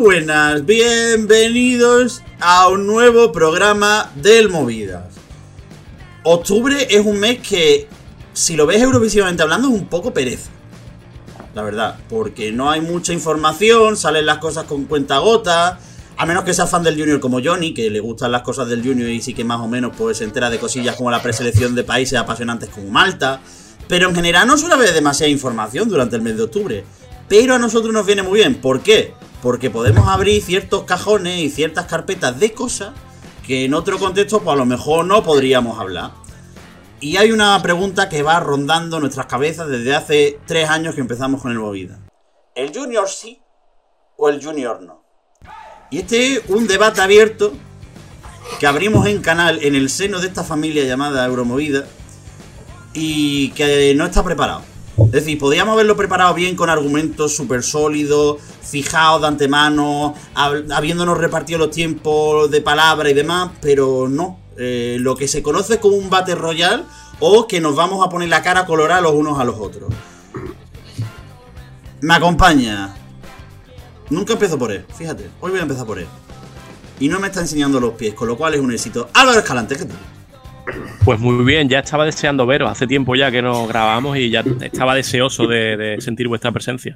buenas, bienvenidos a un nuevo programa del Movidas. Octubre es un mes que, si lo ves eurovisivamente hablando, es un poco pereza. La verdad, porque no hay mucha información, salen las cosas con cuenta gota. A menos que sea fan del Junior como Johnny, que le gustan las cosas del Junior y sí que más o menos pues se entera de cosillas como la preselección de países apasionantes como Malta. Pero en general no suele haber demasiada información durante el mes de octubre. Pero a nosotros nos viene muy bien. ¿Por qué? Porque podemos abrir ciertos cajones y ciertas carpetas de cosas que en otro contexto pues a lo mejor no podríamos hablar. Y hay una pregunta que va rondando nuestras cabezas desde hace tres años que empezamos con el Movida. ¿El Junior sí o el Junior no? Y este es un debate abierto que abrimos en canal en el seno de esta familia llamada Euromovida y que no está preparado. Es decir, podríamos haberlo preparado bien con argumentos súper sólidos, fijados de antemano, habiéndonos repartido los tiempos de palabra y demás, pero no. Eh, lo que se conoce como un Battle Royal o que nos vamos a poner la cara colorada los unos a los otros. Me acompaña. Nunca empiezo por él, fíjate. Hoy voy a empezar por él. Y no me está enseñando los pies, con lo cual es un éxito. Álvaro Escalante, ¿qué tal? Pues muy bien, ya estaba deseando veros. Hace tiempo ya que nos grabamos y ya estaba deseoso de, sentir vuestra presencia.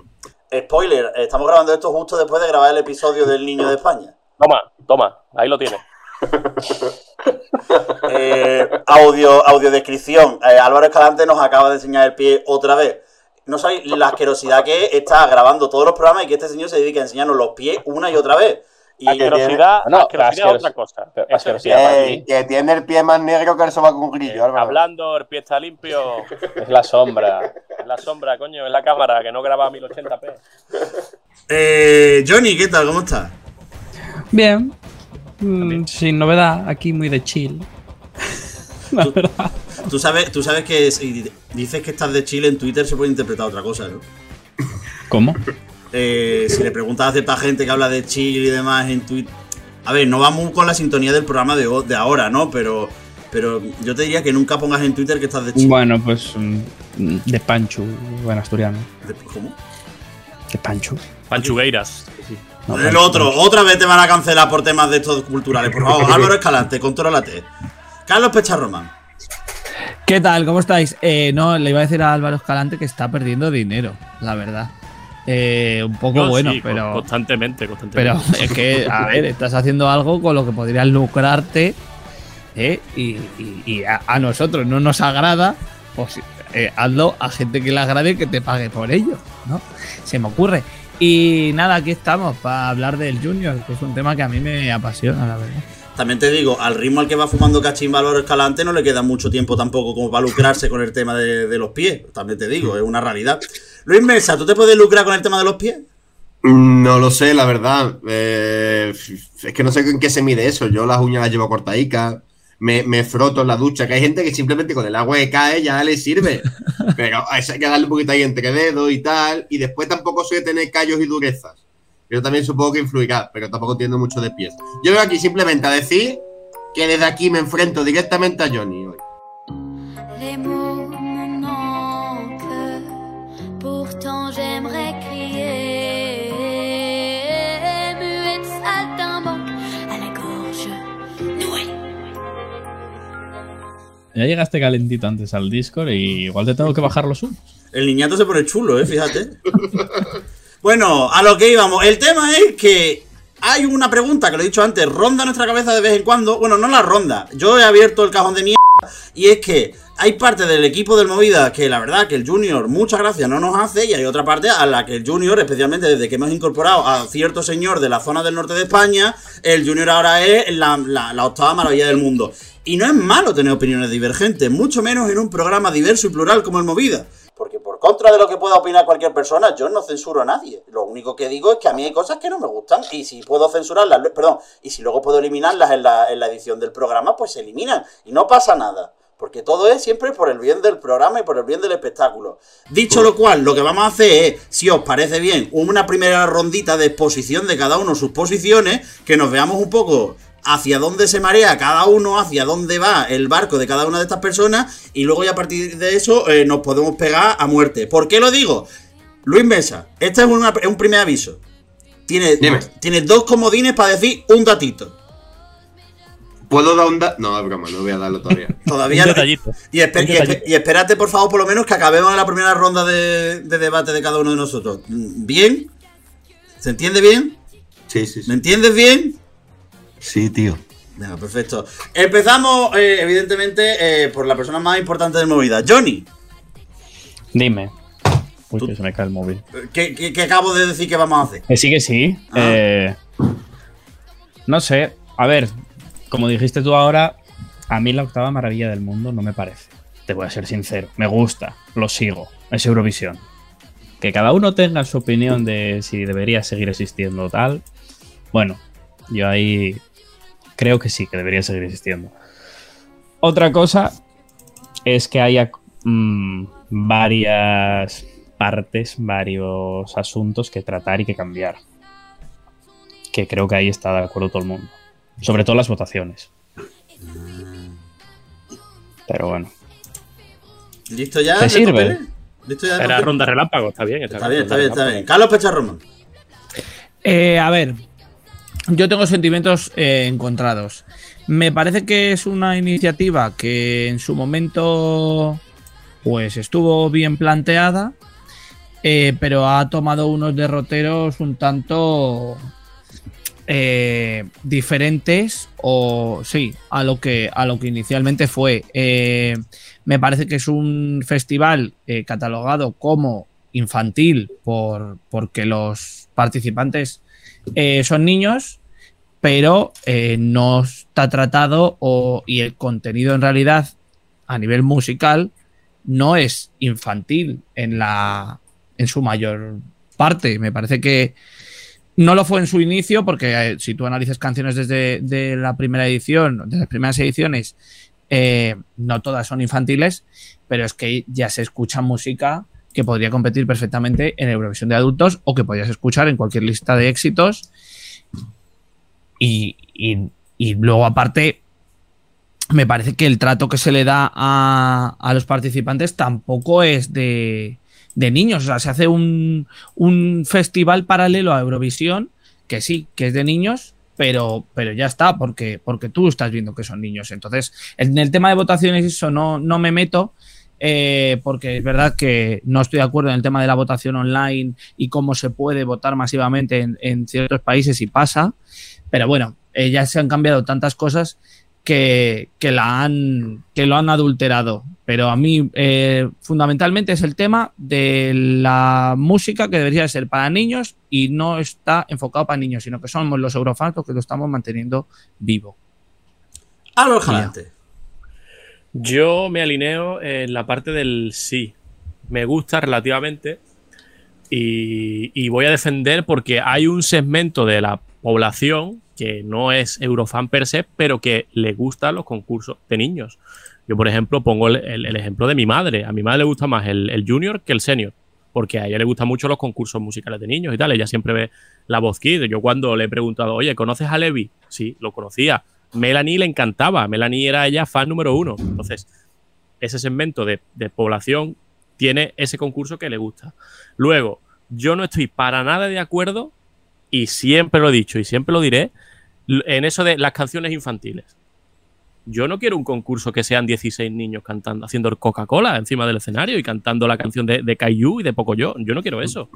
Spoiler, estamos grabando esto justo después de grabar el episodio del Niño de España. Toma, toma, ahí lo tienes. eh, audio, audiodescripción. Eh, Álvaro Escalante nos acaba de enseñar el pie otra vez. No sabéis la asquerosidad que está grabando todos los programas y que este señor se dedica a enseñarnos los pies una y otra vez. Y asquerosidad, no, asquerosidad es otra cosa. que tiene el pie más negro que el soba con grillo. Eh, hablando, el pie está limpio. Es la sombra. Es la sombra, coño, es la cámara que no graba a 1080p. Eh, Johnny, ¿qué tal? ¿Cómo estás? Bien. Mm, sin novedad, aquí muy de chill. La verdad. Tú sabes, tú sabes que si dices que estás de Chile en Twitter se puede interpretar otra cosa, ¿no? ¿Cómo? Eh, si le preguntas a cierta gente que habla de Chile y demás en Twitter. A ver, no vamos con la sintonía del programa de, de ahora, ¿no? Pero, pero yo te diría que nunca pongas en Twitter que estás de Chile. Bueno, pues mm, de Panchu, buen asturiano. ¿Cómo? De Panchu. Panchugueiras. Sí. el otro, otra vez te van a cancelar por temas de estos culturales. Por favor, Álvaro Escalante, contrólate. Carlos Pecharromán. ¿Qué tal? ¿Cómo estáis? Eh, no, le iba a decir a Álvaro Escalante que está perdiendo dinero, la verdad. Eh, un poco bueno, pero. Constantemente, constantemente. Pero es que, a ver, estás haciendo algo con lo que podrías lucrarte ¿eh? y, a, nosotros no nos agrada, pues hazlo a gente que le agrade y que te pague por ello, ¿no? Se me ocurre. Y nada, aquí estamos para hablar del Junior, que es un tema que a mí me apasiona, la verdad. También te digo, al ritmo al que va fumando Cachín Valor Escalante no le queda mucho tiempo tampoco como para lucrarse con el tema de, los pies. También te digo, es una realidad. Luis Mesa, ¿tú te puedes lucrar con el tema de los pies? No lo sé, la verdad. Eh, es que no sé en qué se mide eso. Yo las uñas las llevo cortadicas. Me, me, froto en la ducha, que hay gente que simplemente con el agua que cae ya le sirve. Pero hay que darle un poquito ahí entre dedos y tal. Y después tampoco soy de tener callos y durezas. Yo también supongo que influirá, pero tampoco entiendo mucho de pies. Yo vengo aquí simplemente a decir que desde aquí me enfrento directamente a Johnny hoy. Ya llegaste calentito antes al Discord y igual te tengo que bajar los humos. El niñato se pone chulo, eh, fíjate. Bueno, a lo que íbamos. El tema es que hay una pregunta que lo he dicho antes, ronda nuestra cabeza de vez en cuando. Bueno, no la ronda. Yo he abierto el cajón de mierda. Y es que hay parte del equipo del Movida que la verdad que el Junior, muchas gracias, no nos hace. Y hay otra parte a la que el Junior, especialmente desde que hemos incorporado a cierto señor de la zona del norte de España, el Junior ahora es la, la octava maravilla del mundo. Y no es malo tener opiniones divergentes, mucho menos en un programa diverso y plural como el Movida. Contra de lo que pueda opinar cualquier persona, yo no censuro a nadie. Lo único que digo es que a mí hay cosas que no me gustan. Y si puedo censurarlas, perdón, y si luego puedo eliminarlas en la, en la edición del programa, pues se eliminan. Y no pasa nada. Porque todo es siempre por el bien del programa y por el bien del espectáculo. Dicho lo cual, lo que vamos a hacer es, si os parece bien, una primera rondita de exposición de cada uno sus posiciones, que nos veamos un poco hacia dónde se marea cada uno, hacia dónde va el barco de cada una de estas personas y luego ya a partir de eso eh, nos podemos pegar a muerte. ¿Por qué lo digo? Luis Mesa, este es, un primer aviso. Tienes dos comodines para decir un datito. ¿Puedo dar un da No, es broma, no voy a darlo todavía. Todavía Un no-. Y, espe- Un y espérate, por favor, por lo menos que acabemos la primera ronda de, de debate de cada uno de nosotros. ¿Bien? ¿Se entiende bien? Sí, sí, ¿Me sí. entiendes bien? Sí, tío. Venga, perfecto. Empezamos, eh, evidentemente, eh, por la persona más importante de movida. Johnny, Dime. Uy, Tú- que se me cae el móvil. ¿qué, qué- qué acabo de decir que vamos a hacer? Que sí, que sí. Ah. Eh, no sé. A ver, como dijiste tú ahora, a mí la octava maravilla del mundo no me parece. Te voy a ser sincero. Me gusta, lo sigo. Es Eurovisión. Que cada uno tenga su opinión de si debería seguir existiendo o tal. Bueno, yo ahí creo que sí, que debería seguir existiendo. Otra cosa es que haya mm, varias partes, varios asuntos que tratar y que cambiar. Que creo que ahí está de acuerdo todo el mundo. Sobre todo las votaciones. Pero bueno. ¿Listo ya? ¿Te sirve? papeles? ¿Listo ya? Era ronda relámpago, está bien. Está bien, está bien, está bien. Carlos Pecharroman. Eh, a ver, yo tengo sentimientos eh, encontrados. Me parece que es una iniciativa que en su momento pues estuvo bien planteada, eh, pero ha tomado unos derroteros un tanto eh, diferentes o sí a lo que a lo que inicialmente fue. Eh, me parece que es un festival catalogado como infantil por porque los participantes eh, son niños, pero eh, no está tratado o, y el contenido en realidad a nivel musical no es infantil en la en su mayor parte. Me parece que no lo fue en su inicio, porque eh, si tú analizas canciones desde de la primera edición, de las primeras ediciones, no todas son infantiles, pero es que ya se escucha música que podría competir perfectamente en Eurovisión de adultos o que podrías escuchar en cualquier lista de éxitos. Y, y- y luego, aparte, me parece que el trato que se le da a, a los participantes tampoco es de, de niños. O sea, se hace un, un festival paralelo a Eurovisión, que sí, que es de niños, pero, pero ya está, porque, porque tú estás viendo que son niños. Entonces, en el tema de votaciones, eso no, no me meto. Eh, porque es verdad que no estoy de acuerdo en el tema de la votación online y cómo se puede votar masivamente en, en ciertos países y pasa. Pero bueno, eh, ya se han cambiado tantas cosas que, que la han, que lo han adulterado. Pero a mí, eh, fundamentalmente, es el tema de la música que debería ser para niños y no está enfocado para niños, sino que somos los eurofans los que lo estamos manteniendo vivo. Álvaro Jalante. Yo me alineo en la parte del sí. Me gusta relativamente. Y, voy a defender porque hay un segmento de la población que no es Eurofan per se, pero que le gustan los concursos de niños. Yo, por ejemplo, pongo el ejemplo de mi madre. A mi madre le gusta más el, el junior que el senior. Porque a ella le gustan mucho los concursos musicales de niños y tal. Ella siempre ve la voz kid. Yo cuando le he preguntado, oye, ¿conoces a Levi? Sí, lo conocía. Melanie le encantaba. Melanie era ella fan número uno. Entonces, ese segmento de, población tiene ese concurso que le gusta. Luego, yo no estoy para nada de acuerdo, y siempre lo he dicho y siempre lo diré, en eso de las canciones infantiles. Yo no quiero un concurso que sean 16 niños cantando, haciendo Coca-Cola encima del escenario y cantando la canción de, de Caillou y de Pocoyo. Yo no quiero eso.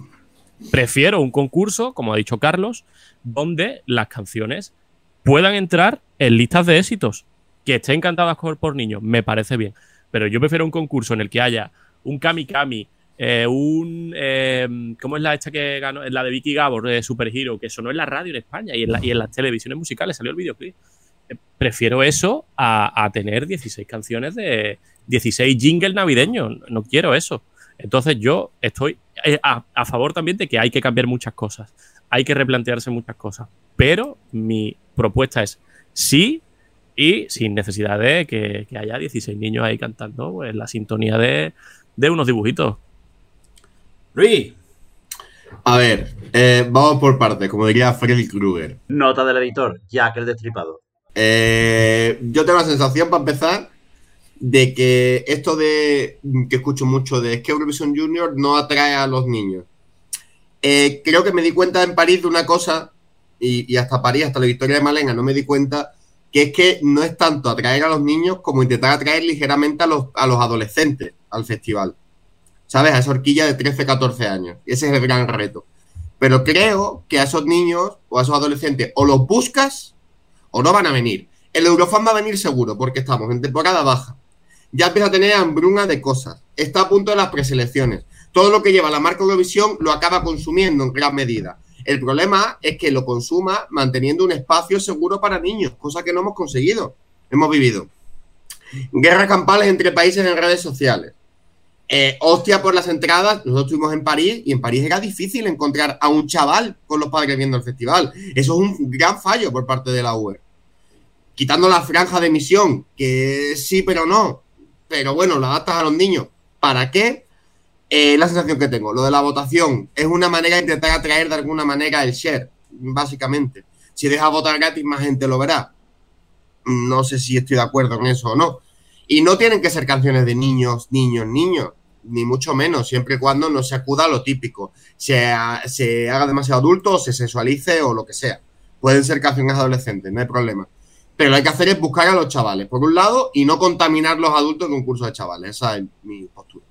Prefiero un concurso, como ha dicho Carlos, donde las canciones puedan entrar en listas de éxitos. Que estén cantadas por, niños, me parece bien. Pero yo prefiero un concurso en el que haya un Kami Kami, eh, un. eh, ¿Cómo es la esta que ganó? La de Vicky Gabor, de Super Hero, que sonó en la radio en España y en, la- y en las televisiones musicales salió el videoclip. Eh, Prefiero eso a, tener 16 canciones de 16 jingles navideños. No quiero eso. Entonces yo estoy eh, a favor también de que hay que cambiar muchas cosas. Hay que replantearse muchas cosas. Pero mi propuesta es sí y sin necesidad de que, que haya 16 niños ahí cantando pues, la sintonía de, de unos dibujitos. Luis. A ver, eh, vamos por partes, como diría Freddy Krueger. Nota del editor, Jack el Destripador. Eh, yo tengo la sensación, para empezar, de que esto de que escucho mucho de es que Eurovisión Junior no atrae a los niños. Eh, creo que me di cuenta en París de una cosa, y, hasta París, hasta la victoria de Malena, no me di cuenta, que es que no es tanto atraer a los niños como intentar atraer ligeramente a los, a los adolescentes al festival. ¿Sabes? A esa horquilla de 13, 14 años. Ese es el gran reto. Pero creo que a esos niños o a esos adolescentes o los buscas o no van a venir. El Eurofan va a venir seguro porque estamos en temporada baja. Ya empieza a tener hambruna de cosas. Está a punto de las preselecciones. Todo lo que lleva la marca Eurovisión lo acaba consumiendo en gran medida. El problema es que lo consuma manteniendo un espacio seguro para niños, cosa que no hemos conseguido. Hemos vivido guerras campales entre países en redes sociales. Eh, hostia por las entradas, nosotros estuvimos en París y en París era difícil encontrar a un chaval con los padres viendo el festival. Eso es un gran fallo por parte de la UE. Quitando la franja de emisión, que sí, pero no. Pero bueno, lo adaptas a los niños. ¿Para qué? Eh, la sensación que tengo. Lo de la votación es una manera de intentar atraer de alguna manera el share, básicamente. Si dejas votar gratis, más gente lo verá. No sé si estoy de acuerdo con eso o no. Y no tienen que ser canciones de niños, niños, niños, ni mucho menos, siempre y cuando no se acuda a lo típico. Se, se haga demasiado adulto, se sexualice o lo que sea. Pueden ser canciones adolescentes, no hay problema. Pero lo que hay que hacer es buscar a los chavales, por un lado, y no contaminar los adultos con cursos de chavales. Esa es mi postura.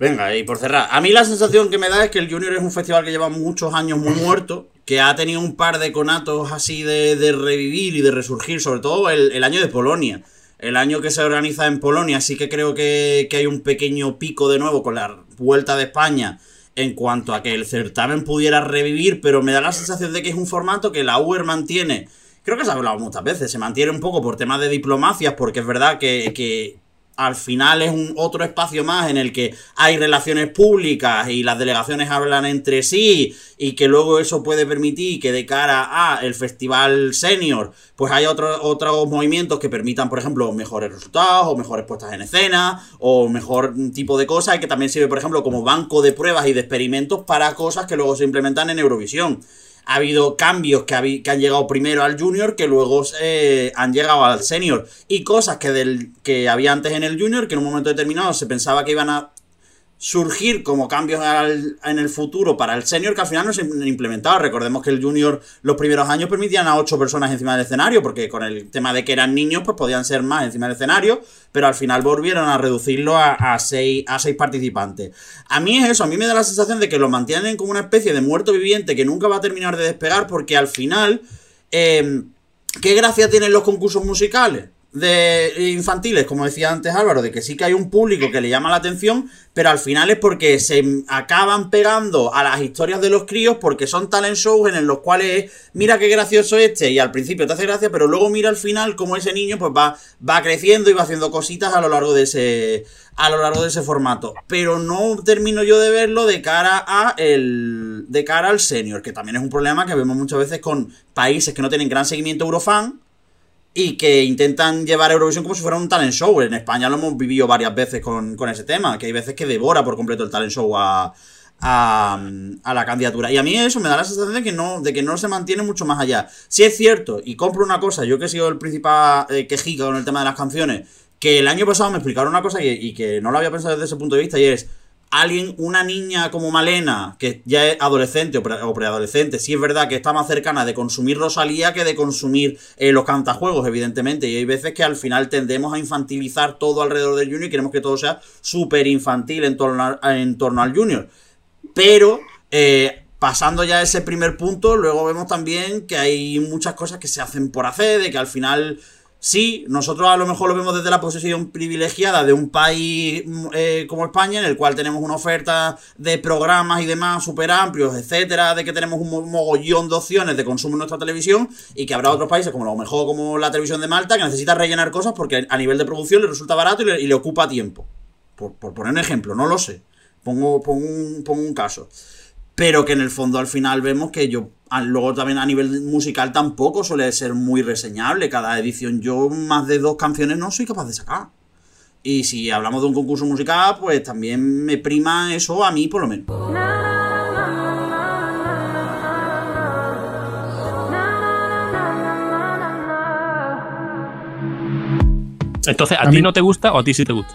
Venga, y por cerrar, a mí la sensación que me da es que el Junior es un festival que lleva muchos años muy muerto, que ha tenido un par de conatos así de, de revivir y de resurgir, sobre todo el, el, año de Polonia. El año que se organiza en Polonia, sí que creo que, que hay un pequeño pico de nuevo con la vuelta de España en cuanto a que el certamen pudiera revivir, pero me da la sensación de que es un formato que la UER mantiene. Creo que se ha hablado muchas veces, se mantiene un poco por temas de diplomacias, porque es verdad que, que al final es un otro espacio más en el que hay relaciones públicas y las delegaciones hablan entre sí y que luego eso puede permitir que de cara a el festival senior pues haya otros otros movimientos que permitan por ejemplo mejores resultados o mejores puestas en escena o mejor tipo de cosas y que también sirve por ejemplo como banco de pruebas y de experimentos para cosas que luego se implementan en Eurovisión ha habido cambios que, que, han llegado primero al junior que luego eh, han llegado al senior. Y cosas que, del, que había antes en el junior que en un momento determinado se pensaba que iban a surgir como cambios en el futuro para el senior que al final no se implementaba. Recordemos que el junior los primeros años permitían a ocho personas encima del escenario, porque con el tema de que eran niños, pues podían ser más encima del escenario, pero al final volvieron a reducirlo a, a, seis, a seis participantes. A mí es eso, a mí me da la sensación de que lo mantienen como una especie de muerto viviente que nunca va a terminar de despegar, porque al final, eh, ¿qué gracia tienen los concursos musicales? De infantiles, como decía antes Álvaro, de que sí que hay un público que le llama la atención, pero al final es porque se acaban pegando a las historias de los críos porque son talent shows en los cuales mira qué gracioso este y al principio te hace gracia, pero luego mira al final como ese niño pues va, va creciendo y va haciendo cositas a lo largo de ese a lo largo de ese formato, pero no termino yo de verlo de cara a el de cara al senior, que también es un problema que vemos muchas veces con países que no tienen gran seguimiento eurofan y que intentan llevar Eurovisión como si fuera un talent show. En España lo hemos vivido varias veces con, con ese tema, que hay veces que devora por completo el talent show a, a, a, la candidatura. Y a mí eso me da la sensación de que no, de que no se mantiene mucho más allá. Si es cierto, y compro una cosa, yo que he sido el principal eh, quejica con el tema de las canciones, que el año pasado me explicaron una cosa y que no lo había pensado desde ese punto de vista, y es alguien, una niña como Malena, que ya es adolescente o, pre o preadolescente, sí es verdad que está más cercana de consumir Rosalía que de consumir eh, los cantajuegos, evidentemente. Y hay veces que al final tendemos a infantilizar todo alrededor del Junior y queremos que todo sea súper infantil en torno, en torno al Junior. Pero, eh, pasando ya a ese primer punto, luego vemos también que hay muchas cosas que se hacen por hacer, de que al final Sí, nosotros a lo mejor lo vemos desde la posición privilegiada de un país eh, como España, en el cual tenemos una oferta de programas y demás súper amplios, etcétera, de que tenemos un mogollón de opciones de consumo en nuestra televisión y que habrá otros países, como lo mejor como la televisión de Malta, que necesita rellenar cosas porque a nivel de producción le resulta barato y le, y le ocupa tiempo. Por, por, poner un ejemplo, no lo sé. Pongo, pongo, un, pongo un caso pero que en el fondo al final vemos que yo luego también a nivel musical tampoco suele ser muy reseñable. Cada edición yo más de dos canciones no soy capaz de sacar. Y si hablamos de un concurso musical pues también me prima eso a mí por lo menos. Entonces a, a ti mí... no te gusta o a ti sí te gusta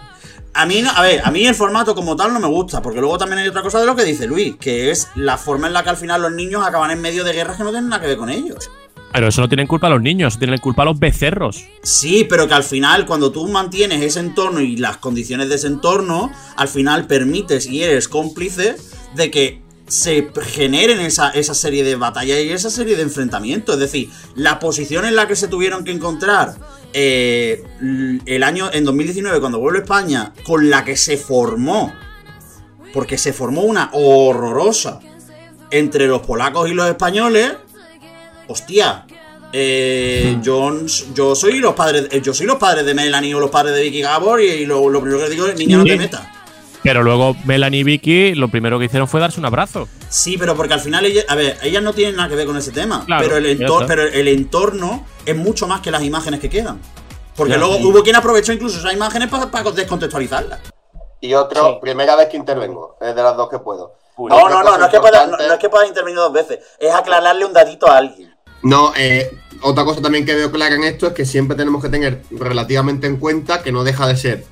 A mí, no, a ver, a mí el formato como tal no me gusta, porque luego también hay otra cosa de lo que dice Luis, que es la forma en la que al final los niños acaban en medio de guerras que no tienen nada que ver con ellos. Pero eso no tienen culpa los niños, tienen culpa los becerros. Sí, pero que al final, cuando tú mantienes ese entorno y las condiciones de ese entorno, al final permites y eres cómplice de que se generen esa, esa serie de batallas y esa serie de enfrentamientos. Es decir, la posición en la que se tuvieron que encontrar eh, el año en 2019, cuando vuelve a España, con la que se formó, porque se formó una horrorosa entre los polacos y los españoles. Hostia, eh, yo, yo soy los padres, yo soy los padres de Melanie o los padres de Vicky Gabor y, y lo, lo primero que digo es niña no te metas. Pero luego Melanie y Vicky lo primero que hicieron fue darse un abrazo. Sí, pero porque al final ellas, a ver, ellas no tienen nada que ver con ese tema. Claro, pero, el ya entor- está. pero el entorno es mucho más que las imágenes que quedan. Porque Ya, luego sí. hubo quien aprovechó incluso esas imágenes para descontextualizarlas. Y otro, Sí. primera vez que intervengo, es de las dos que puedo. Uy, No, no, no, no es, que puedas, no, es que puedas intervenir dos veces. Es aclararle un datito a alguien. No, eh, otra cosa también que veo clara en esto es que siempre tenemos que tener relativamente en cuenta que no deja de ser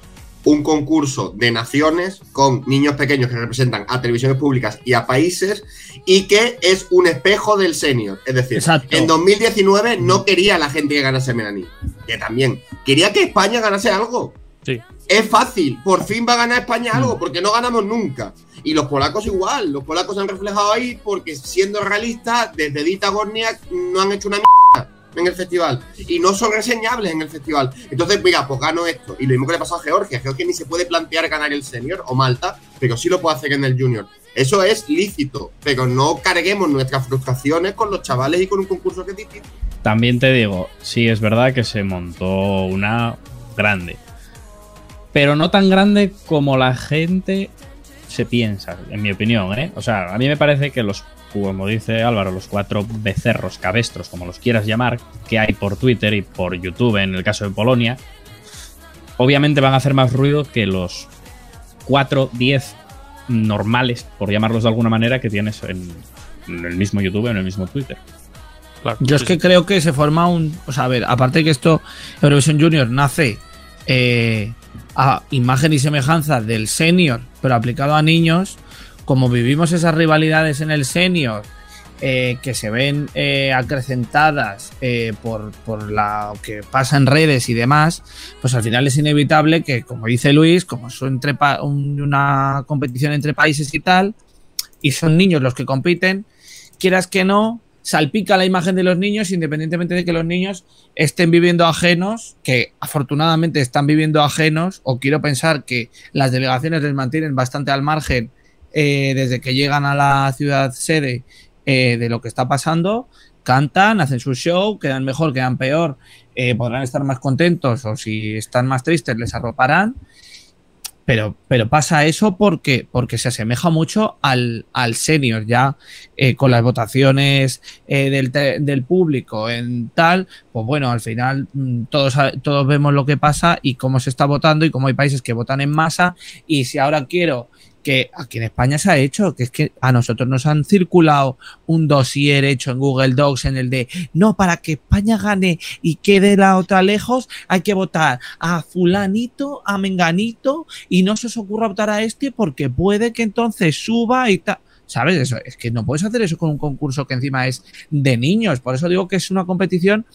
un concurso de naciones con niños pequeños que representan a televisiones públicas y a países y que es un espejo del senior. Es decir, Exacto. en 2019 no quería la gente que ganase Melanie, que también quería que España ganase algo. Sí. Es fácil, por fin va a ganar España algo, porque no ganamos nunca. Y los polacos igual, los polacos se han reflejado ahí porque siendo realistas, desde Dita Gorniak no han hecho una mierda en el festival. Y no son reseñables en el festival. Entonces, mira, pues gano esto. Y lo mismo que le pasó a Georgia. Georgia ni se puede plantear ganar el senior o Malta, pero sí lo puede hacer en el junior. Eso es lícito, pero no carguemos nuestras frustraciones con los chavales y con un concurso que es distinto. También te digo, sí, es verdad que se montó una grande. Pero no tan grande como la gente se piensa, en mi opinión, ¿eh? O sea, a mí me parece que los, como dice Álvaro, los cuatro becerros, cabestros, como los quieras llamar, que hay por Twitter y por YouTube en el caso de Polonia, obviamente van a hacer más ruido que los 4, 10 normales, por llamarlos de alguna manera, que tienes en, en el mismo YouTube o en el mismo Twitter. Claro. Yo es que sí. creo que se forma un. O sea, a ver, aparte que esto, Eurovisión Junior nace eh, a imagen y semejanza del senior, pero aplicado a niños, como vivimos esas rivalidades en el senior, eh, que se ven eh, acrecentadas eh, por, por lo que pasa en redes y demás, pues al final es inevitable que, como dice Luis, como es entre una competición entre países y tal, y son niños los que compiten, quieras que no, salpica la imagen de los niños, independientemente de que los niños estén viviendo ajenos, que afortunadamente están viviendo ajenos, o quiero pensar que las delegaciones les mantienen bastante al margen eh, desde que llegan a la ciudad sede eh, de lo que está pasando, cantan, hacen su show, quedan mejor, quedan peor, eh, podrán estar más contentos o si están más tristes les arroparán. Pero, pero pasa eso porque, porque se asemeja mucho al, al senior, ya con las votaciones del, del público en tal, pues bueno, al final mm, todos, todos vemos lo que pasa y cómo se está votando y cómo hay países que votan en masa. Y si ahora quiero que aquí en España se ha hecho, que es que a nosotros nos han circulado un dossier hecho en Google Docs en el de no, para que España gane y quede la otra lejos, hay que votar a fulanito, a menganito y no se os ocurra votar a este porque puede que entonces suba y tal. ¿Sabes? Eso, es que no puedes hacer eso con un concurso que encima es de niños. Por eso digo que es una competición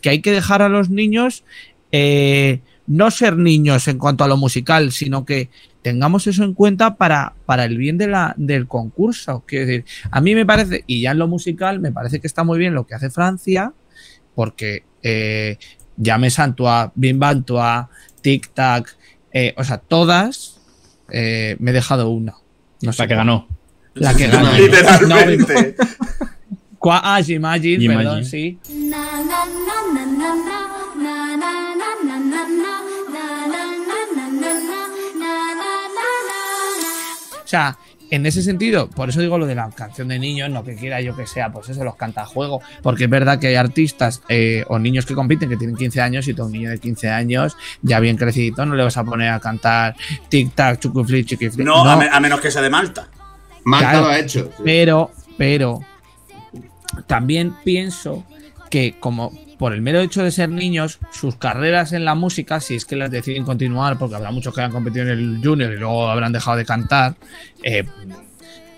que hay que dejar a los niños eh, no ser niños en cuanto a lo musical, sino que tengamos eso en cuenta para, para el bien de la, del concurso. Quiero decir, a mí me parece, y ya en lo musical, me parece que está muy bien lo que hace Francia, porque eh, Llame Santua, Bim Bantua, Tic Tac, eh, o sea, todas, eh, me he dejado una. No sé La que cuál. ganó. La que ganó. Literalmente. Qua- ah, Imagine, Imagine. perdón, sí. Na na na na na na na na na na na na na na O sea, en ese sentido, por eso digo lo de la canción de niños, no que quiera yo que sea, pues eso los canta a juego, porque es verdad que hay artistas eh, o niños que compiten que tienen 15 años y tú a un niño de 15 años, ya bien crecidito, no le vas a poner a cantar tic tac, chucufli, chiquifli. No, A, me- a menos que sea de Malta. Malta Claro. lo ha hecho. Pero, pero, también pienso que como por el mero hecho de ser niños, sus carreras en la música, si es que las deciden continuar, porque habrá muchos que han competido en el junior y luego habrán dejado de cantar, eh,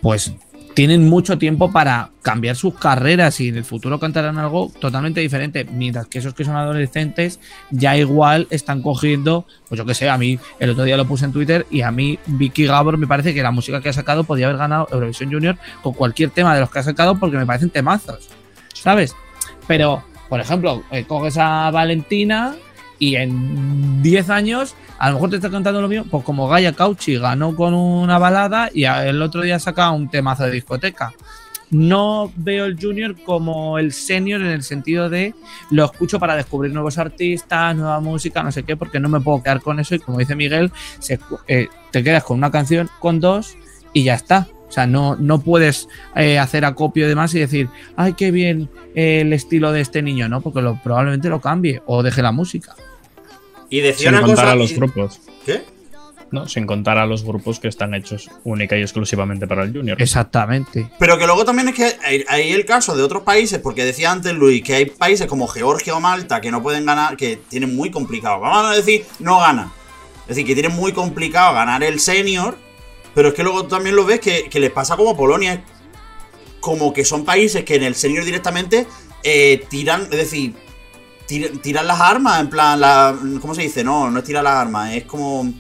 pues tienen mucho tiempo para cambiar sus carreras y en el futuro cantarán algo totalmente diferente, mientras que esos que son adolescentes ya igual están cogiendo, pues yo que sé, a mí el otro día lo puse en Twitter y a mí Vicky Gabor me parece que la música que ha sacado podía haber ganado Eurovisión Junior con cualquier tema de los que ha sacado porque me parecen temazos, ¿sabes? Pero, por ejemplo, eh, coges a Valentina y en 10 años a lo mejor te está cantando lo mismo, pues como Gaia Cauchi ganó con una balada y el otro día saca un temazo de discoteca. No veo el junior como el senior en el sentido de lo escucho para descubrir nuevos artistas, nueva música, no sé qué, porque no me puedo quedar con eso y como dice Miguel, eh, te quedas con una canción, con dos y ya está. O sea, no, no puedes eh, hacer acopio de más y decir, ay, qué bien eh, el estilo de este niño, ¿no? Porque lo, probablemente lo cambie o deje la música. Y decía Sin una contar cosa. a los y- grupos. ¿Qué? ¿no? Sin contar a los grupos que están hechos única y exclusivamente para el Junior. Exactamente. Pero que luego también es que hay, hay el caso de otros países, porque decía antes Luis que hay países como Georgia o Malta que no pueden ganar, que tienen muy complicado. Vamos a decir, no gana. Es decir, que tienen muy complicado ganar el senior, pero es que luego también lo ves que, que les pasa como a Polonia. Como que son países que en el senior directamente eh, tiran, es decir, tir- tiran las armas, en plan, la, ¿cómo se dice? No, no es tirar las armas, es como...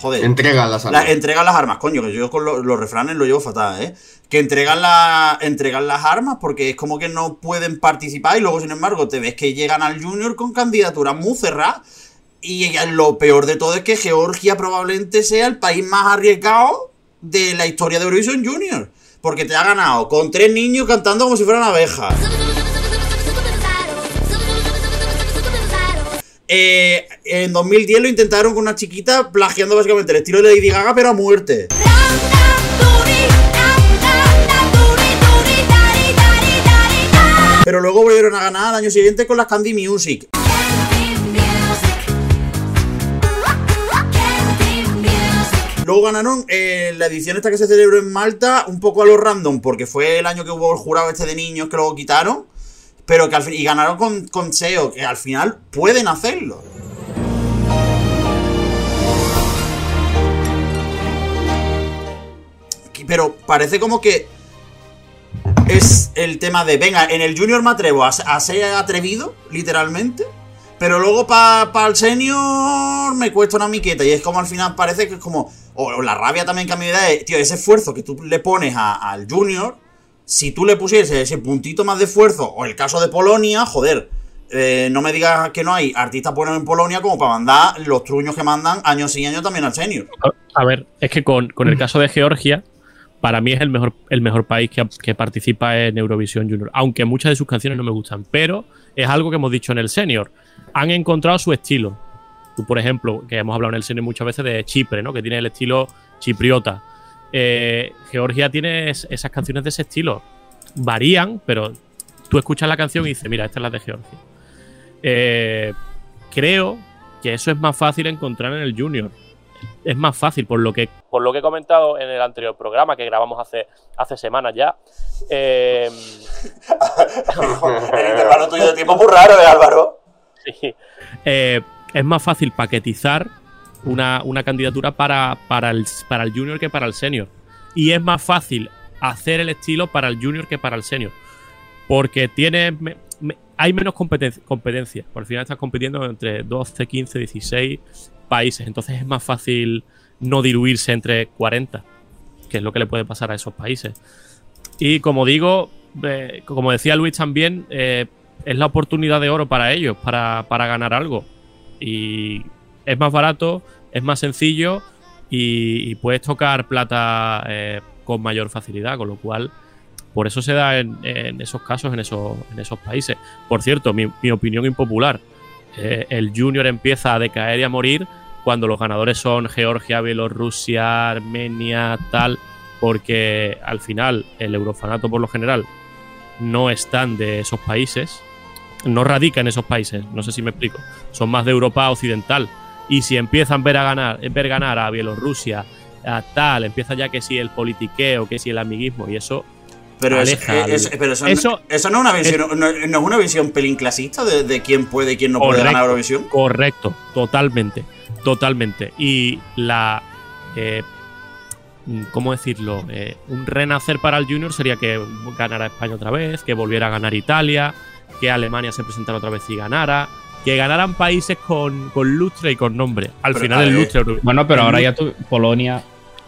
Joder. Entregan las armas. La- entregan las armas, coño, que yo con lo- los refranes lo llevo fatal, ¿eh? Que entregan, la, entregan las armas porque es como que no pueden participar y luego, sin embargo, te ves que llegan al Junior con candidaturas muy cerradas. Y lo peor de todo es que Georgia probablemente sea el país más arriesgado de la historia de Eurovision Junior. Porque te ha ganado con tres niños cantando como si fueran abejas. Eh, en 2010 lo intentaron con una chiquita plagiando básicamente el estilo de Lady Gaga, pero a muerte. Pero luego volvieron a ganar al año siguiente con las Candy Music. Luego ganaron eh, la edición esta que se celebró en Malta, un poco a lo random, porque fue el año que hubo el jurado este de niños que luego quitaron. Pero que al fin. Y ganaron con, con SEO, que al final pueden hacerlo. Pero parece como que. Es el tema de. Venga, en el Junior me atrevo a, a ser atrevido, literalmente. Pero luego para el senior me cuesta una miqueta. Y es como al final parece que es como. O, la rabia también que a mí me da es, tío, ese esfuerzo que tú le pones a- al junior. Si tú le pusieses ese puntito más de esfuerzo, o el caso de Polonia, joder. eh, no me digas que no hay artistas buenos en Polonia como para mandar los truños que mandan años y años también al senior. A ver, es que con, con el caso de Georgia, para mí es el mejor, el mejor país que, que participa en Eurovisión Junior. Aunque muchas de sus canciones no me gustan. Pero es algo que hemos dicho en el Senior. Han encontrado su estilo. Tú, por ejemplo, que hemos hablado en el Senior muchas veces de Chipre, ¿no? Que tiene el estilo chipriota. Eh, Georgia tiene es- esas canciones de ese estilo. Varían, pero tú escuchas la canción y dices, mira, esta es la de Georgia. Eh, creo que eso es más fácil encontrar en el Junior es más fácil, por lo que, por lo que he comentado en el anterior programa que grabamos hace, hace semanas ya. Eh, el intervalo tuyo de tiempo muy raro, ¿eh, Álvaro? sí, eh, es más fácil paquetizar una, una candidatura para, para, el, para el junior que para el senior. Y es más fácil hacer el estilo para el junior que para el senior. Porque tiene, me- me- hay menos competencia, competencia. Por al final estás compitiendo entre 12, 15, 16 países. Entonces es más fácil no diluirse entre 40, que es lo que le puede pasar a esos países. Y como digo, eh, como decía Luis también, eh, es la oportunidad de oro para ellos, para, para ganar algo. Y es más barato, es más sencillo y, puedes tocar plata eh, con mayor facilidad, con lo cual por eso se da en, esos casos, en esos, en esos países. Por cierto, mi, mi opinión impopular, eh, el junior empieza a decaer y a morir cuando los ganadores son Georgia, Bielorrusia, Armenia, tal, porque al final el eurofanato por lo general no están de esos países, no radica en esos países, no sé si me explico, son más de Europa occidental. Y si empiezan ver a ganar, ver ganar a Bielorrusia, a tal, empieza ya que si el politiqueo, que si el amiguismo, y eso Pero, es- es- pero eso, Eso- eso no es una visión, no, no es una visión pelín clasista de, de quién puede y quién no puede ganar Eurovisión. Correcto, totalmente, totalmente. Y la, eh, ¿cómo decirlo? Eh, un renacer para el Junior sería que ganara España otra vez, que volviera a ganar Italia, que Alemania se presentara otra vez y ganara, que ganaran países con, con lustre y con nombre. Al Pero, final el lustre. Bueno, pero ahora ya tu Polonia.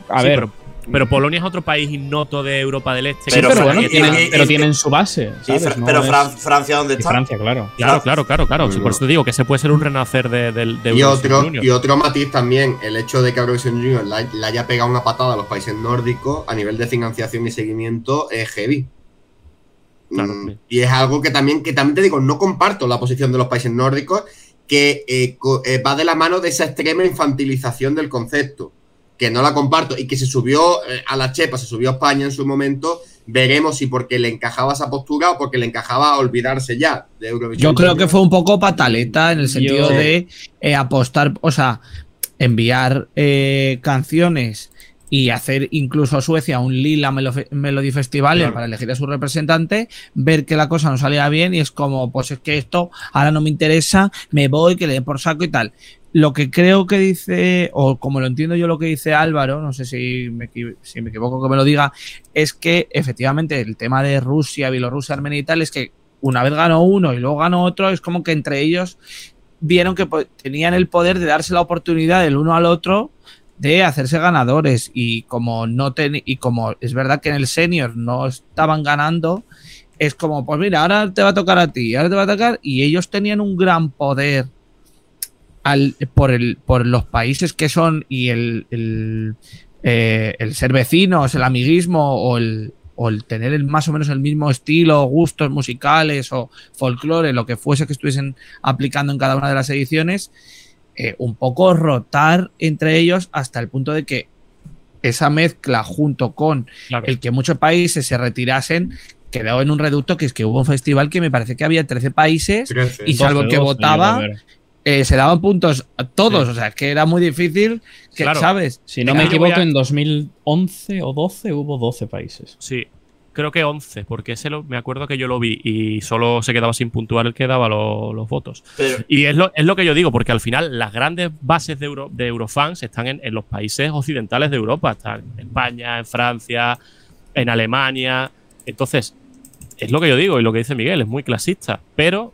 A Sí, ver. pero, pero Polonia es otro país ignoto de Europa del Este. Pero bueno, tienen, y- pero y- tienen su base. ¿sabes? No pero es- Francia, ¿dónde y está? Francia, claro. Claro, claro, claro, claro. Sí, por eso te digo que se puede ser un renacer de, del de Y Eurovisión otro, Junior. y otro matiz también, el hecho de que Eurovisión Junior le haya pegado una patada a los países nórdicos a nivel de financiación y seguimiento es heavy. Claro, Mm. Y es algo que también, que también te digo, no comparto la posición de los países nórdicos, que eh, co- eh, va de la mano de esa extrema infantilización del concepto, que no la comparto y que se subió eh, a la chepa, se subió a España en su momento. Veremos si porque le encajaba esa postura o porque le encajaba olvidarse ya de Eurovisión. Yo creo que fue un poco pataleta en el sentido Yo- de eh, apostar, o sea, enviar eh, canciones y hacer incluso a Suecia un Lila Melo- Melody Festival Claro. para elegir a su representante, ver que la cosa no salía bien y es como, pues es que esto ahora no me interesa, me voy, que le den por saco y tal. Lo que creo que dice, o como lo entiendo yo lo que dice Álvaro, no sé si me, si me equivoco que me lo diga, es que efectivamente el tema de Rusia, Bielorrusia, Armenia y tal es que una vez ganó uno y luego ganó otro, es como que entre ellos vieron que po- tenían el poder de darse la oportunidad del uno al otro de hacerse ganadores y como no ten- y como es verdad que en el senior no estaban ganando es como pues mira ahora te va a tocar a ti ahora te va a tocar y ellos tenían un gran poder al, por el por los países que son y el, el, eh, el ser vecinos el amiguismo o el o el tener el, más o menos el mismo estilo, gustos musicales o folclore, lo que fuese que estuviesen aplicando en cada una de las ediciones, eh, un poco rotar entre ellos hasta el punto de que esa mezcla junto con Claro. el que muchos países se retirasen quedó en un reducto que es que hubo un festival que me parece que había 13 países y salvo que 12, votaba, eh, se daban puntos a todos, Sí. o sea, que era muy difícil, que, Claro. ¿sabes? Si no me equivoco, a- en 2011 o 12 hubo 12 países. Sí, creo que 11, porque ese lo- me acuerdo que yo lo vi y solo se quedaba sin puntuar el que daba lo- los votos. Pero, Y es lo, es lo que yo digo, porque al final las grandes bases de, Euro- de Eurofans están en, en los países occidentales de Europa. Están en España, en Francia, en Alemania. Entonces, es lo que yo digo y lo que dice Miguel, es muy clasista. Pero,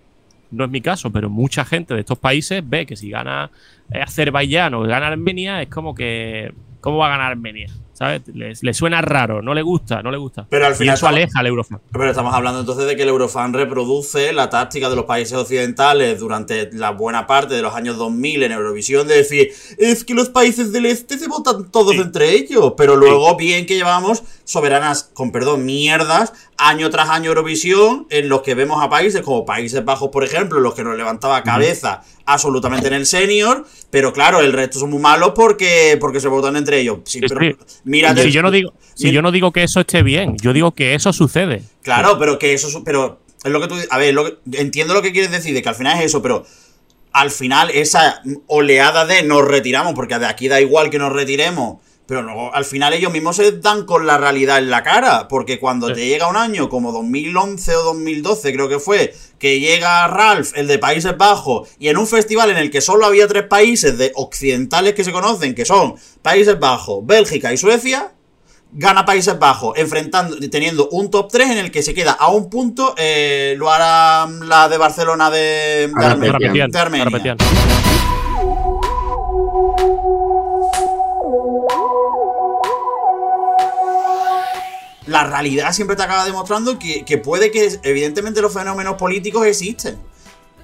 no es mi caso, pero mucha gente de estos países ve que si gana Azerbaiyán o gana Armenia, es como que. ¿Cómo va a ganar Armenia? ¿Sabes? Le, le suena raro, no le gusta, no le gusta. Pero al y final eso estamos- aleja al Eurofan. pero estamos hablando entonces de que el Eurofan reproduce la táctica de los países occidentales durante la buena parte de los años 2000 en Eurovisión de decir, es que los países del este se votan todos Sí. entre ellos, pero luego bien que llevamos soberanas, con perdón, mierdas, año tras año Eurovisión, en los que vemos a países como Países Bajos, por ejemplo, los que nos levantaba cabeza absolutamente en el senior, pero claro, el resto son muy malos porque, porque se votan entre ellos. Sí, pero sí. mírate- Si yo no digo, si Mira- yo no digo que eso esté bien, yo digo que eso sucede. Claro, pero que eso es- pero es lo que tú a ver, lo que- entiendo lo que quieres decir de que al final es eso, pero al final esa oleada de nos retiramos porque de aquí da igual que nos retiremos, pero luego al final ellos mismos se dan con la realidad en la cara, porque cuando Sí. te llega un año como 2011 o 2012 creo que fue, que llega Ralph, el de Países Bajos, y en un festival en el que solo había tres países de occidentales que se conocen, que son Países Bajos, Bélgica y Suecia, gana Países Bajos, enfrentando, teniendo un top 3 en el que se queda a un punto, eh, lo hará la de Barcelona de, de Ahora Armenia. Repetian, de Armenia. La realidad siempre te acaba demostrando que, que puede que, evidentemente, los fenómenos políticos existen.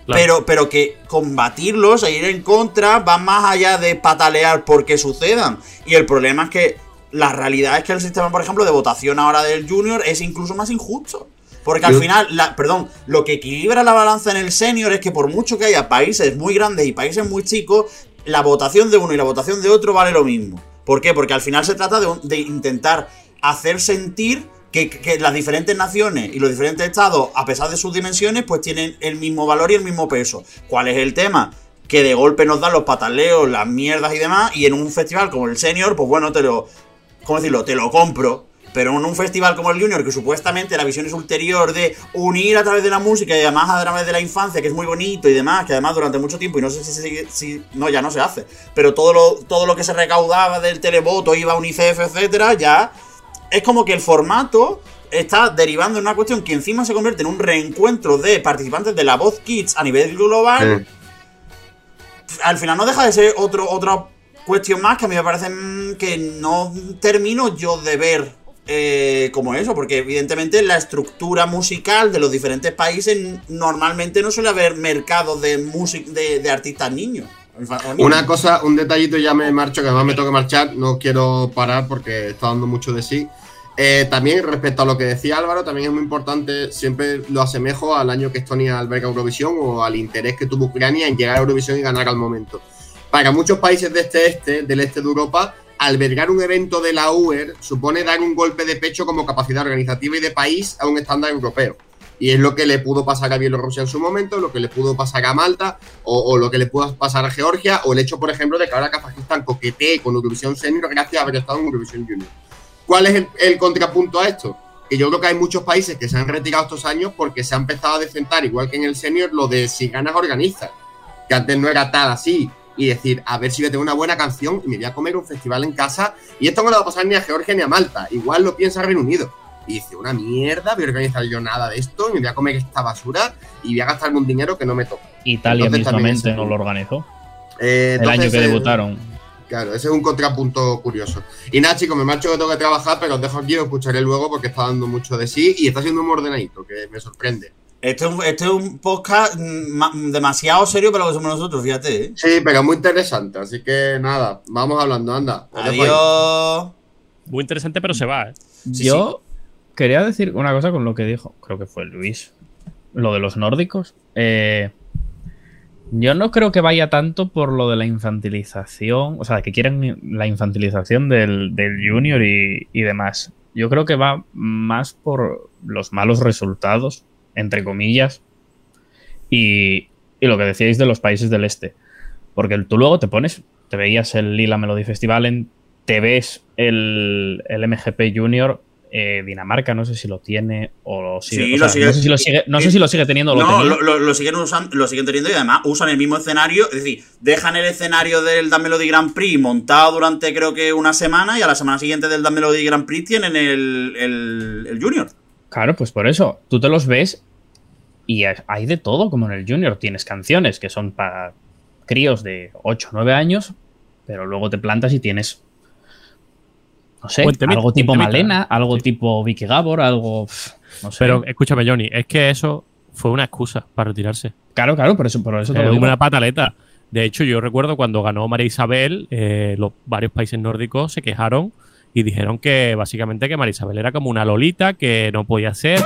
Claro. Pero, pero que combatirlos e ir en contra va más allá de patalear porque sucedan. Y el problema es que la realidad es que el sistema, por ejemplo, de votación ahora del Junior es incluso más injusto. Porque al Yo- final, la, perdón, lo que equilibra la balanza en el senior es que por mucho que haya países muy grandes y países muy chicos, la votación de uno y la votación de otro vale lo mismo. ¿Por qué? Porque al final se trata de, un- de intentar hacer sentir que, las diferentes naciones y los diferentes estados, a pesar de sus dimensiones, pues tienen el mismo valor y el mismo peso. ¿Cuál es el tema? Que de golpe nos dan los pataleos, las mierdas y demás, y en un festival como el Senior, pues bueno, te lo. ¿Cómo decirlo? Te lo compro. Pero en un festival como el Junior, que supuestamente la visión es ulterior de unir a través de la música y además a través de la infancia, que es muy bonito y demás, que además durante mucho tiempo, y no sé si, sigue- si no, ya no se hace, pero todo lo, todo lo que se recaudaba del televoto iba a UNICEF, etcétera, ya es como que el formato está derivando en una cuestión que encima se convierte en un reencuentro de participantes de la voz Kids a nivel global. Al final no deja de ser otro, otra cuestión más que a mí me parece mm, que no termino yo de ver eh, como eso, porque evidentemente la estructura musical de los diferentes países normalmente no suele haber mercados de, música de, de artistas niños. Una cosa, un detallito, ya me marcho, que además me tengo que marchar, no quiero parar porque está dando mucho de sí. Eh, también respecto a lo que decía Álvaro, también es muy importante, siempre lo asemejo al año que Estonia alberga Eurovisión o al interés que tuvo Ucrania en llegar a Eurovisión y ganar al momento. Para muchos países de este este, del este de Europa, albergar un evento de la UER supone dar un golpe de pecho como capacidad organizativa y de país a un estándar europeo. Y es lo que le pudo pasar a Bielorrusia en su momento, lo que le pudo pasar a Malta, o, lo que le pudo pasar a Georgia, o el hecho, por ejemplo, de que ahora Kazajistán coquetee con Eurovisión Senior gracias a haber estado en Eurovisión Junior. ¿Cuál es el, contrapunto a esto? Que yo creo que hay muchos países que se han retirado estos años porque se ha empezado a decentar, igual que en el Senior, lo de si ganas organizas. Que antes no era tal así. Y decir, a ver si a tener una buena canción y me voy a comer un festival en casa. Y esto no le va a pasar ni a Georgia ni a Malta. Igual lo piensa Reino Unido. Y dice, una mierda, voy a organizar yo nada de esto, me voy a comer esta basura y voy a gastarme un dinero que no me toca. Italia Entonces, mismamente no lo organizó. Eh, El año que eh, debutaron. Claro, ese es un contrapunto curioso. Y nada, chicos, me marcho que tengo que trabajar, pero os dejo aquí, os escucharé luego porque está dando mucho de sí y está siendo muy ordenadito, que me sorprende. Este es un, este es un podcast mm, ma- demasiado serio para lo que somos nosotros, fíjate. ¿eh? Sí, pero muy interesante, así que nada, vamos hablando, anda. Adiós. Muy interesante, pero se va, ¿eh? Sí, Yo quería decir una cosa con lo que dijo, creo que fue Luis, lo de los nórdicos. Eh, yo no creo que vaya tanto por lo de la infantilización, o sea, que quieren la infantilización del, del junior y, y demás. Yo creo que va más por los malos resultados, entre comillas, y, y lo que decíais de los países del este. Porque tú luego te pones, te veías el Lila Melody Festival, en, te ves el, el MGP Junior, eh, Dinamarca, no sé si lo tiene o lo sigue. Sí, o lo sea, sigue- no sé si lo sigue, no sé si lo sigue teniendo o lo No, lo- lo siguen usando, lo siguen teniendo y además usan el mismo escenario. Es decir, dejan el escenario del Dan Melody Grand Prix montado durante creo que una semana y a la semana siguiente del Dan Melody Grand Prix tienen el, el, el Junior. Claro, pues por eso, tú te los ves y hay de todo, como en el Junior. Tienes canciones que son para críos de 8 o 9 años, pero luego te plantas y tienes, no sé, algo tipo. Malena, algo tipo Vicky Gabor, algo, no sé. Pero escúchame, Johnny, es que eso fue una excusa para retirarse. claro, claro, por eso, por eso te Es lo digo. una pataleta. De hecho, yo recuerdo cuando ganó María Isabel, eh, los varios países nórdicos se quejaron y dijeron que básicamente que María Isabel era como una lolita que no podía ser.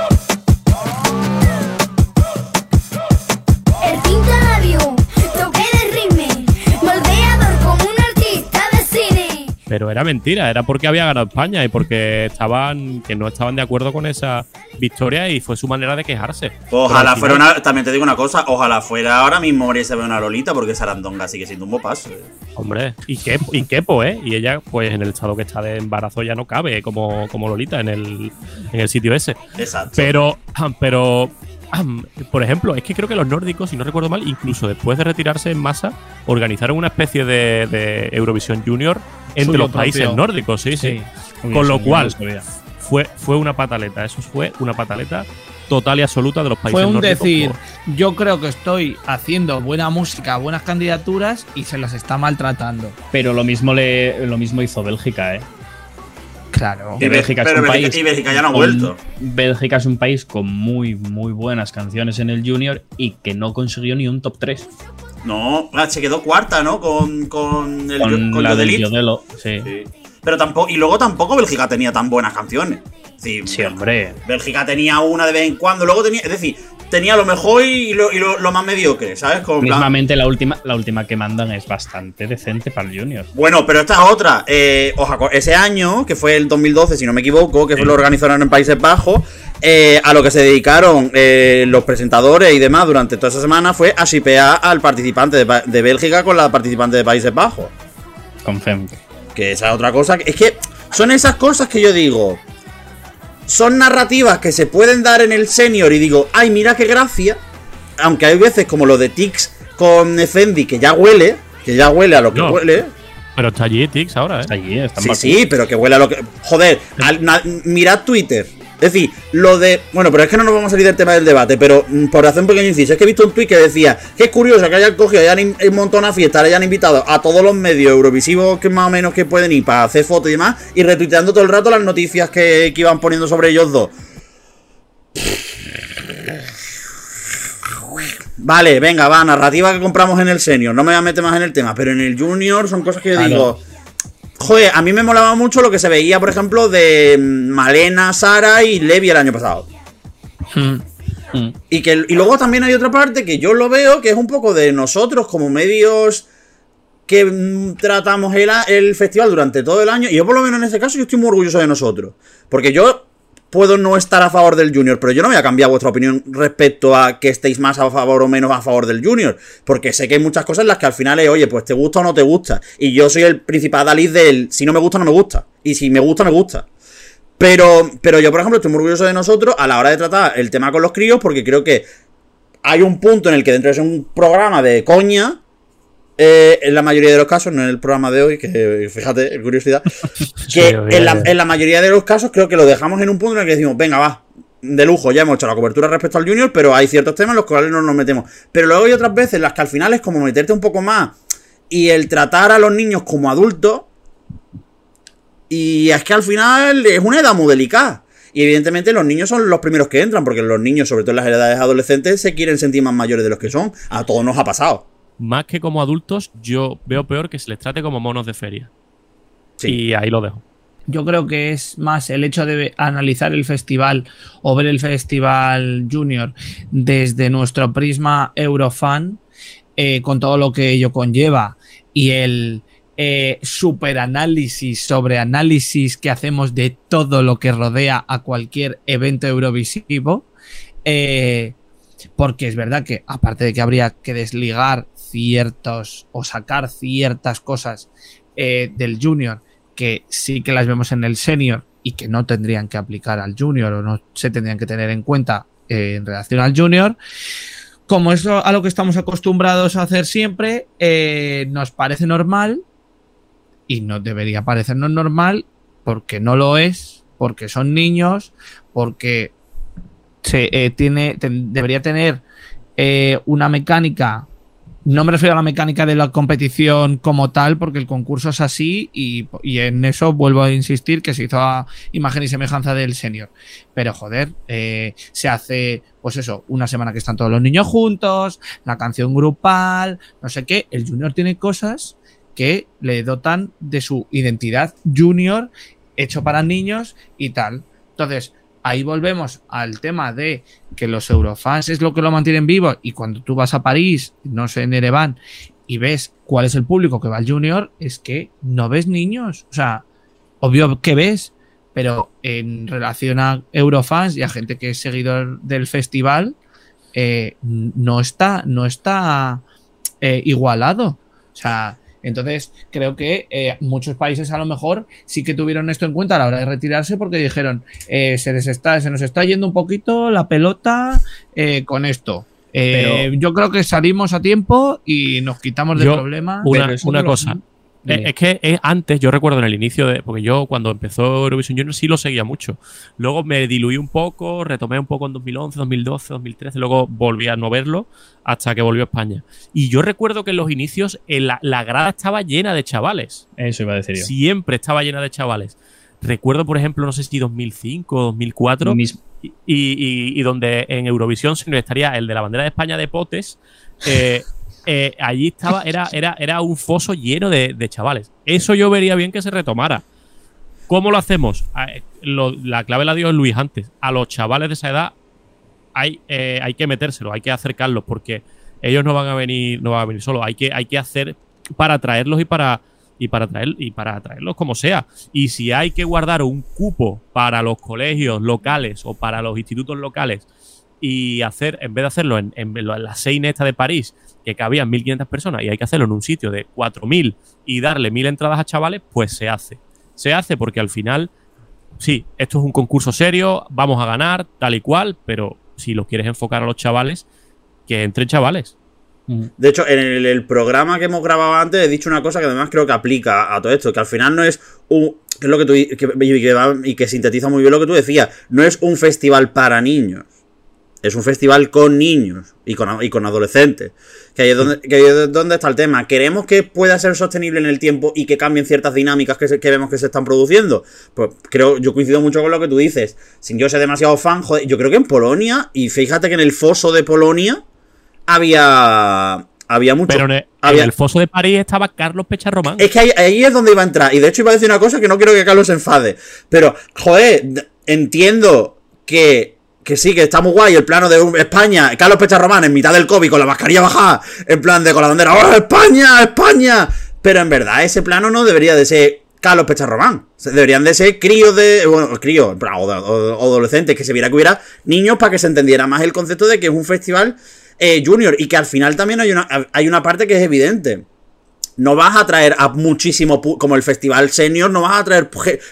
Pero era mentira, era porque había ganado España y porque estaban que no estaban de acuerdo con esa victoria y fue su manera de quejarse. Ojalá Pero fuera final- una. También te digo una cosa, ojalá fuera ahora mismo María Isabel una Lolita, porque Sarandonga sigue siendo un bopazo. Hombre, y qué, y quepo, ¿eh? Y ella, pues en el estado que está de embarazo ya no cabe como, como Lolita en el, en el sitio ese. Exacto. Pero, pero, por ejemplo, es que creo que los nórdicos, si no recuerdo mal, incluso después de retirarse en masa, organizaron una especie de, de Eurovisión Junior entre Suyo los países nórdicos, sí, sí. Con lo cual. Fue, fue una pataleta, eso fue una pataleta total y absoluta de los países Fue un nórdicos. decir, yo creo que estoy haciendo buena música, buenas candidaturas y se las está maltratando. Pero lo mismo, le, lo mismo hizo Bélgica, ¿eh? Claro. Y Bélgica es pero un Bélgica- país y Bélgica ya no ha con- vuelto. Bélgica es un país con muy, muy buenas canciones en el Junior y que no consiguió ni un top 3. No, ah, se quedó cuarta, ¿no? Con, con el Con, con la del Yodelit. Yodelo. Sí. Sí. Pero tampoco, y luego tampoco Bélgica tenía tan buenas canciones. Sí, Sí, hombre. Bélgica tenía una de vez en cuando, luego tenía, es decir, tenía lo mejor y lo, y lo- lo más mediocre, ¿sabes? Como Mismamente la última, la última que mandan es bastante decente para el Junior. Bueno, pero esta es otra. Eh, os ese año, que fue el 2012, si no me equivoco, que fue lo organizaron en Países Bajos, eh, a lo que se dedicaron eh, los presentadores y demás durante toda esa semana fue a shipear al participante de, Pa- de Bélgica con la participante de Países Bajos. Con Fem. Que esa es otra cosa. Es que son esas cosas que yo digo. Son narrativas que se pueden dar en el senior y digo, ay, mira qué gracia. Aunque hay veces como lo de Tix con Fendi, que ya huele, que ya huele a lo que No. huele. Pero está allí Tix ahora, ¿eh? Está allí, está Sí, sí, pero que huele a lo que. Joder, al- na- mirad Twitter. Es decir, lo de. Bueno, pero es que no nos vamos a salir del tema del debate, pero mm, por hacer un pequeño inciso, es que he visto un tweet que decía que es curioso que hayan cogido, hayan un montón de fiestas, hayan invitado a todos los medios eurovisivos que más o menos que pueden ir para hacer fotos y demás, y retuiteando todo el rato las noticias que, que iban poniendo sobre ellos dos. Vale, venga, va, narrativa que compramos en el senior, no me voy a meter más en el tema, pero en el junior son cosas que yo Claro. digo. Joder, a mí me molaba mucho lo que se veía, por ejemplo, de mm, Malena, Sara y Levi el año pasado. Mm. Y, que, y luego también hay otra parte que yo lo veo que es un poco de nosotros como medios que mm, tratamos el, el festival durante todo el año. Y yo por lo menos en este caso yo estoy muy orgulloso de nosotros. Porque yo puedo no estar a favor del Junior, pero yo no voy a cambiar vuestra opinión respecto a que estéis más a favor o menos a favor del Junior. Porque sé que hay muchas cosas en las que al final es, oye, pues te gusta o no te gusta. Y yo soy el principal Dalí del si no me gusta, no me gusta. Y si me gusta, me gusta. Pero, pero yo, por ejemplo, estoy muy orgulloso de nosotros a la hora de tratar el tema con los críos, porque creo que hay un punto en el que dentro de un programa de coña, eh, en la mayoría de los casos, no en el programa de hoy, que fíjate, curiosidad, que en, la, en la mayoría de los casos creo que lo dejamos en un punto en el que decimos, venga, va, de lujo, ya hemos hecho la cobertura respecto al Junior, pero hay ciertos temas en los cuales no nos metemos. Pero luego hay otras veces en las que al final es como meterte un poco más y el tratar a los niños como adultos. Y es que al final es una edad muy delicada. Y evidentemente los niños son los primeros que entran, porque los niños, sobre todo en las edades adolescentes, se quieren sentir más mayores de los que son. A todos nos ha pasado. Más que como adultos, yo veo peor que se les trate como monos de feria. Sí. Y ahí lo dejo. Yo creo que es más el hecho de analizar el festival o ver el festival junior desde nuestro prisma Eurofan, eh, con todo lo que ello conlleva y el eh, superanálisis sobre análisis que hacemos de todo lo que rodea a cualquier evento eurovisivo. eh, porque es verdad que, aparte de que habría que desligar ciertos o sacar ciertas cosas eh, del junior que sí que las vemos en el senior y que no tendrían que aplicar al junior o no se tendrían que tener en cuenta eh, en relación al junior. Como es a lo que estamos acostumbrados a hacer siempre, eh, nos parece normal y no debería parecernos normal porque no lo es, porque son niños, porque se, tiene, debería tener una mecánica no me refiero a la mecánica de la competición como tal, porque el concurso es así y, en eso vuelvo a insistir que se hizo a imagen y semejanza del senior. Pero joder, eh, se hace, pues eso, una semana que están todos los niños juntos, la canción grupal, no sé qué. El junior tiene cosas que le dotan de su identidad junior hecho para niños y tal. Entonces, ahí volvemos al tema de que los eurofans es lo que lo mantienen vivo y cuando tú vas a París, no sé, en Ereván, y ves cuál es el público que va al junior, es que no ves niños. O sea, obvio que ves, pero en relación a eurofans y a gente que es seguidor del festival, eh, no está, no está eh, igualado. O sea, entonces creo que eh, muchos países a lo mejor sí que tuvieron esto en cuenta a la hora de retirarse porque dijeron eh, se, les está, se nos está yendo un poquito la pelota eh, con esto. Eh, yo creo que salimos a tiempo y nos quitamos del Yo, problema. Una, cosa. Eh, es que eh, antes, yo recuerdo en el inicio de. Porque yo cuando empezó Eurovision Junior sí lo seguía mucho. Luego me diluí un poco, retomé un poco en 2011, 2012, 2013. Luego volví a no verlo hasta que volvió a España. Y yo recuerdo que en los inicios en la, la grada estaba llena de chavales. Eso iba a decir yo. Siempre estaba llena de chavales. Recuerdo, por ejemplo, no sé si 2005 o 2004. Mis- y, y- y donde en Eurovisión si no estaría el de la bandera de España de Potes, eh, eh, allí estaba, era, era, era un foso lleno de, de chavales. Eso yo vería bien que se retomara. ¿Cómo lo hacemos? Ah, eh, la clave la dio Luis antes. A los chavales de esa edad hay, eh, hay que metérselo, hay que acercarlos, porque ellos no van a venir, no van a venir solos. Hay que, hay que hacer para atraerlos y para, y para traer, y para atraerlos como sea. Y si hay que guardar un cupo para los colegios locales o para los institutos locales y hacer, en vez de hacerlo en, en en la Seine esta de París, que cabían 1.500 personas, y hay que hacerlo en un sitio de 4.000 y darle 1.000 entradas a chavales, pues se hace. Se hace porque al final sí, esto es un concurso serio, vamos a ganar, tal y cual, pero si lo quieres enfocar a los chavales, que entren chavales. De hecho, en el, el programa que hemos grabado antes he dicho una cosa que además creo que aplica a todo esto, que al final no es un... que es lo que tú... que- y, que va- y que sintetiza muy bien lo que tú decías, no es un festival para niños. Es un festival con niños y con, y con adolescentes. Que ahí, es donde, que ahí es donde está el tema. ¿Queremos que pueda ser sostenible en el tiempo y que cambien ciertas dinámicas que, se- que vemos que se están produciendo? Pues creo, yo coincido mucho con lo que tú dices. Sin yo ser demasiado fan, joder, yo creo que en Polonia, y fíjate que en el foso de Polonia había. Había mucho. Pero en el, en había- el foso de París estaba Carlos Pecharromán. es que ahí, ahí es donde iba a entrar. Y de hecho iba a decir una cosa que no quiero que Carlos se enfade. Pero, joder, entiendo que, que sí, que está muy guay el plano de España. Carlos Pecharromán en mitad del COVID con la mascarilla bajada. En plan de con la bandera. ¡Oh, España! ¡España! Pero en verdad ese plano no debería de ser Carlos Pecharromán. O sea, Deberían de ser críos de. Bueno, críos, o- o adolescentes. Que se viera que hubiera niños para que se entendiera más el concepto de que es un festival eh, junior. Y que al final también hay una, hay una parte que es evidente no vas a traer a muchísimo, como el festival senior, no vas a traer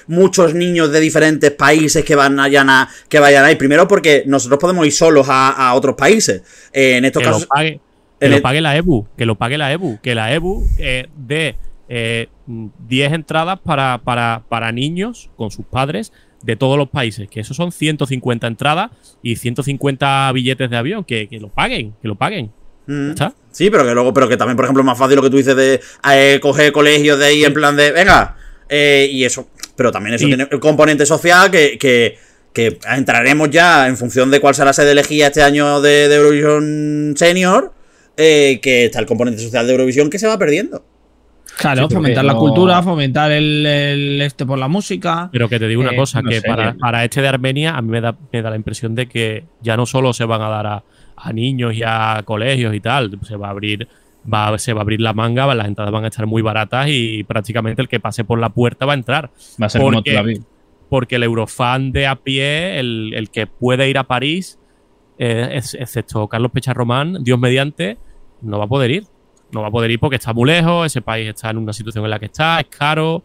muchos niños de diferentes países que van a, que vayan ahí. Primero porque nosotros podemos ir solos a, a otros países. Eh, en estos que casos, lo pague, que lo pague la EBU, que lo pague la EBU, que la EBU eh, dé eh, 10 entradas para, para, para niños con sus padres de todos los países, que eso son 150 entradas y 150 billetes de avión, que, que lo paguen, que lo paguen. Mm. Sí, pero que luego, pero que también, por ejemplo, es más fácil lo que tú dices de eh, coger colegios de ahí en plan de, venga, eh, y eso. Pero también eso Y- tiene el componente social que, que, que entraremos ya en función de cuál será la sede elegida este año de, de Eurovisión Senior, eh, que está el componente social de Eurovisión que se va perdiendo. Claro, Sí, fomentar la no- cultura, fomentar el, el este por la música. Pero que te digo una Eh, cosa, no que sé, para, este de Armenia a mí me da, me da la impresión de que ya no solo se van a dar a, a niños y a colegios y tal, se va a abrir va, se va a abrir la manga, las entradas van a estar muy baratas y prácticamente el que pase por la puerta va a entrar. Va a ser como Porque- Aviv. Porque el eurofan de a pie, el, el que puede ir a París, eh, ex- excepto Carlos Pecharromán, Dios mediante, no va a poder ir. No va a poder ir porque está muy lejos, ese país está en una situación en la que está, es caro.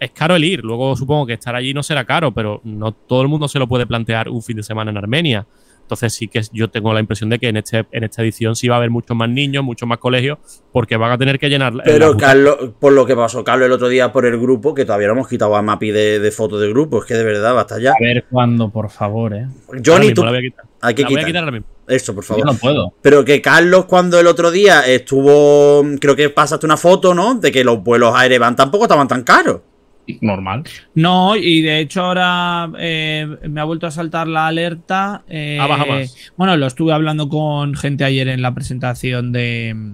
Es caro el ir. Luego supongo que estar allí no será caro, pero no todo el mundo se lo puede plantear un fin de semana en Armenia. Entonces sí que yo tengo la impresión de que en, este, en esta edición sí va a haber muchos más niños, muchos más colegios, porque van a tener que llenar. Pero la- Carlos, por lo que pasó Carlos el otro día por el grupo, que todavía no hemos quitado a Mapi de, de fotos del grupo, es que de verdad, basta ya. A ver cuándo, por favor, eh. Johnny, tú. la voy a quitar. Hay que La voy a quitar. quitar ahora mismo. Eso, por Yo favor. no puedo. Pero que Carlos, cuando el otro día estuvo. Creo que pasaste una foto, ¿no? De que los vuelos a Erevan tampoco estaban tan caros. Normal. No, y de hecho ahora eh, me ha vuelto a saltar la alerta. eh, Ah, baja más. Bueno, lo estuve hablando con gente ayer en la presentación de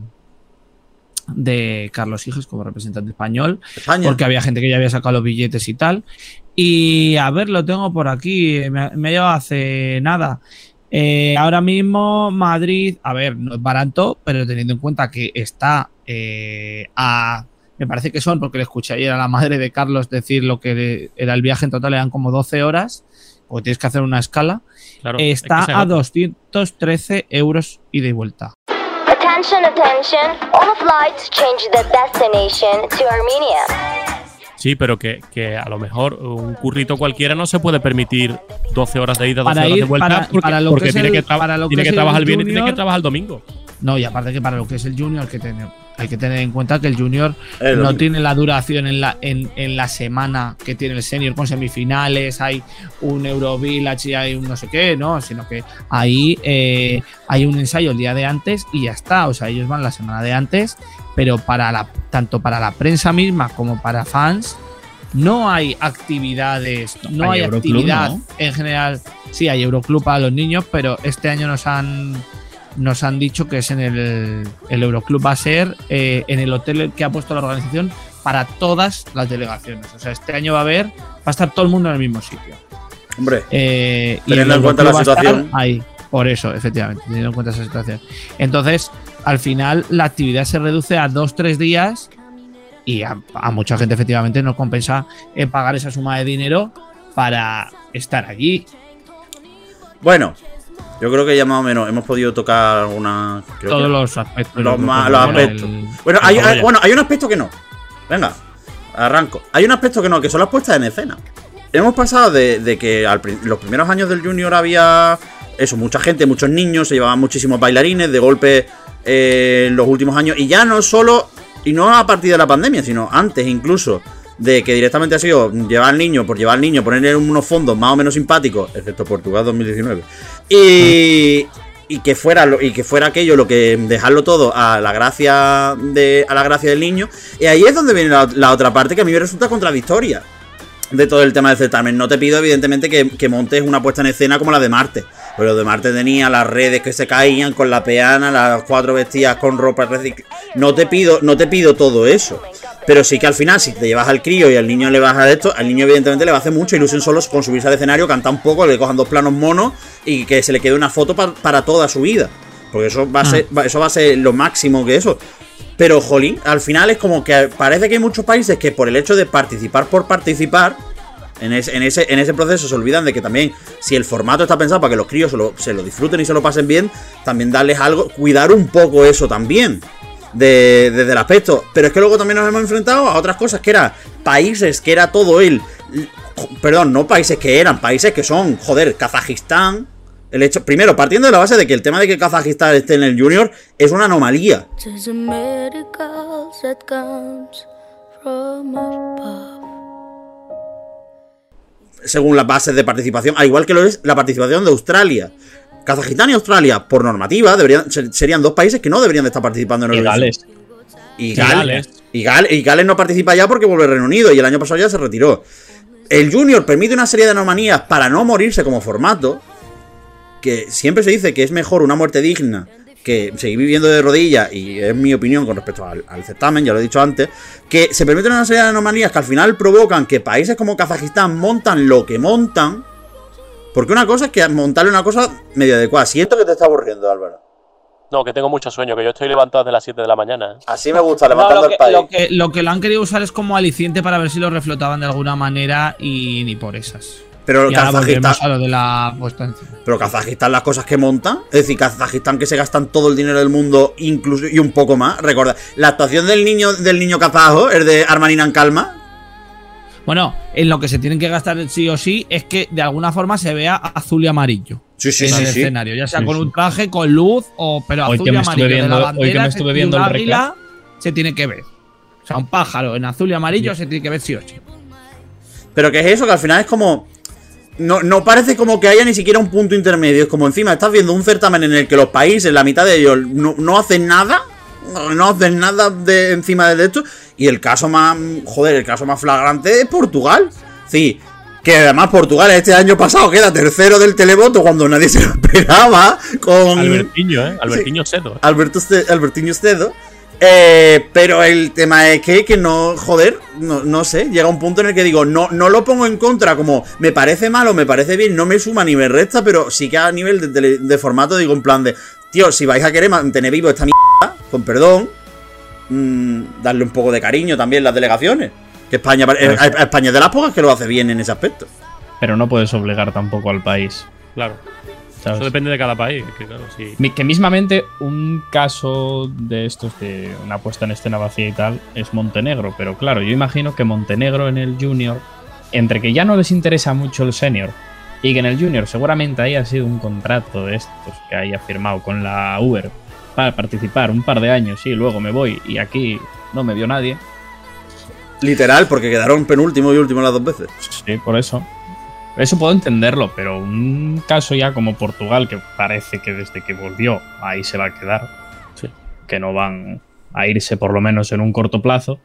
de Carlos Higes como representante español, España. porque había gente que ya había sacado los billetes y tal. Y a ver, lo tengo por aquí, me, ha- me ha llegado hace nada. Eh, ahora mismo Madrid, a ver, no es barato, pero teniendo en cuenta que está eh, a, me parece que son, porque le escuché ayer a la madre de Carlos decir lo que era el viaje en total, eran como 12 horas, porque tienes que hacer una escala, Claro, es que está a nota. 213 euros ida y vuelta. Attention, attention. All flights change the destination to Armenia. Sí, pero que, que a lo mejor un currito cualquiera no se puede permitir 12 horas de ida, 12 Para horas ir- de vuelta, para- porque, para lo porque que es tiene, el- que, para lo tiene que trabajar el viernes y tiene que trabajar el domingo. No, y aparte que para lo que es el junior, que tener, hay que tener en cuenta que el junior no tiene la duración en la, en, en la semana que tiene el senior con semifinales, hay un Eurovillage y hay un no sé qué, ¿no? Sino que ahí eh, hay un ensayo el día de antes y ya está. O sea, ellos van la semana de antes, pero para la, tanto para la prensa misma como para fans, no hay actividades, no Hay actividad ¿no? en general. Sí, hay Euroclub para los niños, pero este año nos han nos han dicho que es en el, el Euroclub va a ser eh, en el hotel que ha puesto la organización para todas las delegaciones. O sea, este año va a haber, va a estar todo el mundo en el mismo sitio. Hombre, Eh, Teniendo en cuenta la situación. Ahí, por eso, efectivamente, teniendo en cuenta esa situación. Entonces, al final, la actividad se reduce a dos, tres días y a, a mucha gente, efectivamente, no compensa eh, pagar esa suma de dinero para estar allí. bueno. Yo creo que ya más o menos hemos podido tocar alguna. creo Todos los aspectos. los los bueno, aspectos. el- Bueno, hay, bueno, hay un aspecto que no. Venga, arranco. Hay un aspecto que no, que son las puestas en escena. hemos pasado de, de que al los primeros años del Junior había eso, mucha gente, muchos niños, se llevaban muchísimos bailarines, de golpe eh, en los últimos años, y ya no solo, y no a partir de la pandemia, sino antes incluso, de que directamente ha sido llevar al niño por llevar al niño, ponerle unos fondos más o menos simpáticos, excepto Portugal 2019, y, y que fuera y que fuera aquello lo que dejarlo todo a la gracia de a la gracia del niño, y ahí es donde viene la, otra parte que a mí me resulta contradictoria de todo el tema del certamen. No te pido, evidentemente, que montes una puesta en escena como la de Marte. Pero de Marte tenía las redes que se caían con la peana, las cuatro vestidas con ropa reciclada. No te pido, no te pido todo eso. Pero sí que al final, si te llevas al crío y al niño le vas a esto, al niño evidentemente le va a hacer mucha ilusión solo con subirse al escenario, cantar un poco, le cojan dos planos monos y que se le quede una foto pa- para toda su vida. Porque eso va a ser, va- eso va a ser lo máximo que eso. Pero, jolín, al final es como que parece que hay muchos países que por el hecho de participar por participar, en ese, en ese, en ese proceso se olvidan de que también, si el formato está pensado para que los críos se lo, se lo disfruten y se lo pasen bien, también darles algo, cuidar un poco eso también. de- desde el aspecto. Pero es que luego también nos hemos enfrentado a otras cosas que era países, que era todo el. Perdón, no países que eran, países que son, joder, Kazajistán. El hecho, primero, partiendo de la base de que el tema de que Kazajistán esté en el Junior es una anomalía. Según las bases de participación, al igual que lo es la participación de Australia. Kazajistán y Australia, por normativa, deberían, ser- serían dos países que no deberían de estar participando en Y Eurovisión. Gales. Y Gales. Y, y Gales no participa ya porque vuelve Reino Unido y el año pasado ya se retiró. El Junior permite una serie de anomalías para no morirse como formato. Que siempre se dice que es mejor una muerte digna que seguir viviendo de rodillas, y es mi opinión con respecto al, al certamen, ya lo he dicho antes, que se permiten una serie de anomalías que al final provocan que países como Kazajistán montan lo que montan. Porque una cosa es que montarle una cosa medio adecuada. Siento que te está aburriendo, Álvaro. No, que tengo mucho sueño, que yo estoy levantado desde las 7 de la mañana. ¿eh? Así me gusta, levantando que, el país. lo, que, lo que lo han querido usar es como aliciente para ver si lo reflotaban de alguna manera y ni por esas. Pero Y Kazajistán, a lo de la. Pero Kazajistán, las cosas que montan, es decir, Kazajistán que se gastan todo el dinero del mundo, incluso y un poco más. Recuerda, la actuación del niño del niño kazajo, el de Armanina Calma. Bueno, en lo que se tienen que gastar sí o sí es que de alguna forma se vea azul y amarillo Sí, sí, en sí, el sí. escenario, ya sea Sí, con un traje, con luz o pero Hoy azul que y me estuve amarillo de la hoy que bandera me estuve viendo el águila se tiene que ver. O sea, un pájaro en azul y amarillo se tiene que ver sí o sí. Pero que es eso, que al final es como. No, no parece como que haya ni siquiera un punto intermedio. Es como encima estás viendo un certamen en el que los países, la mitad de ellos, no, no hacen nada. No, no hacen nada de encima de esto. Y el caso más. Joder, el caso más flagrante es Portugal. Sí. Que además Portugal este año pasado queda tercero del televoto cuando nadie se lo esperaba. Con. Albertiño, ¿eh? Albertiño. ¿eh? Alberto Ste- Albertiño Stedo. Eh, pero el tema es que, que no, joder, no, no sé, llega un punto en el que digo, no, no lo pongo en contra, como me parece malo, me parece bien, no me suma ni me resta, pero sí que a nivel de, formato digo en plan de, tío, si vais a querer mantener vivo esta mierda, con perdón, mm, darle un poco de cariño también las delegaciones. Que España, eh, a- a España es de las pocas que lo hace bien en ese aspecto. Pero no puedes obligar tampoco al país. Claro. ¿Sabes? Eso depende de cada país. Que, claro, sí. Que mismamente un caso de estos de una puesta en escena vacía y tal es Montenegro, pero claro, yo imagino que Montenegro en el Junior, entre que ya no les interesa mucho el Senior y que en el Junior seguramente haya sido un contrato de estos que haya firmado con la Uber para participar un par de años y luego me voy y aquí no me vio nadie. Literal, porque quedaron penúltimo y último las dos veces. Sí, por eso. Eso puedo entenderlo, pero un caso ya como Portugal, que parece que desde que volvió ahí se va a quedar, Sí. que no van a irse por lo menos en un corto plazo,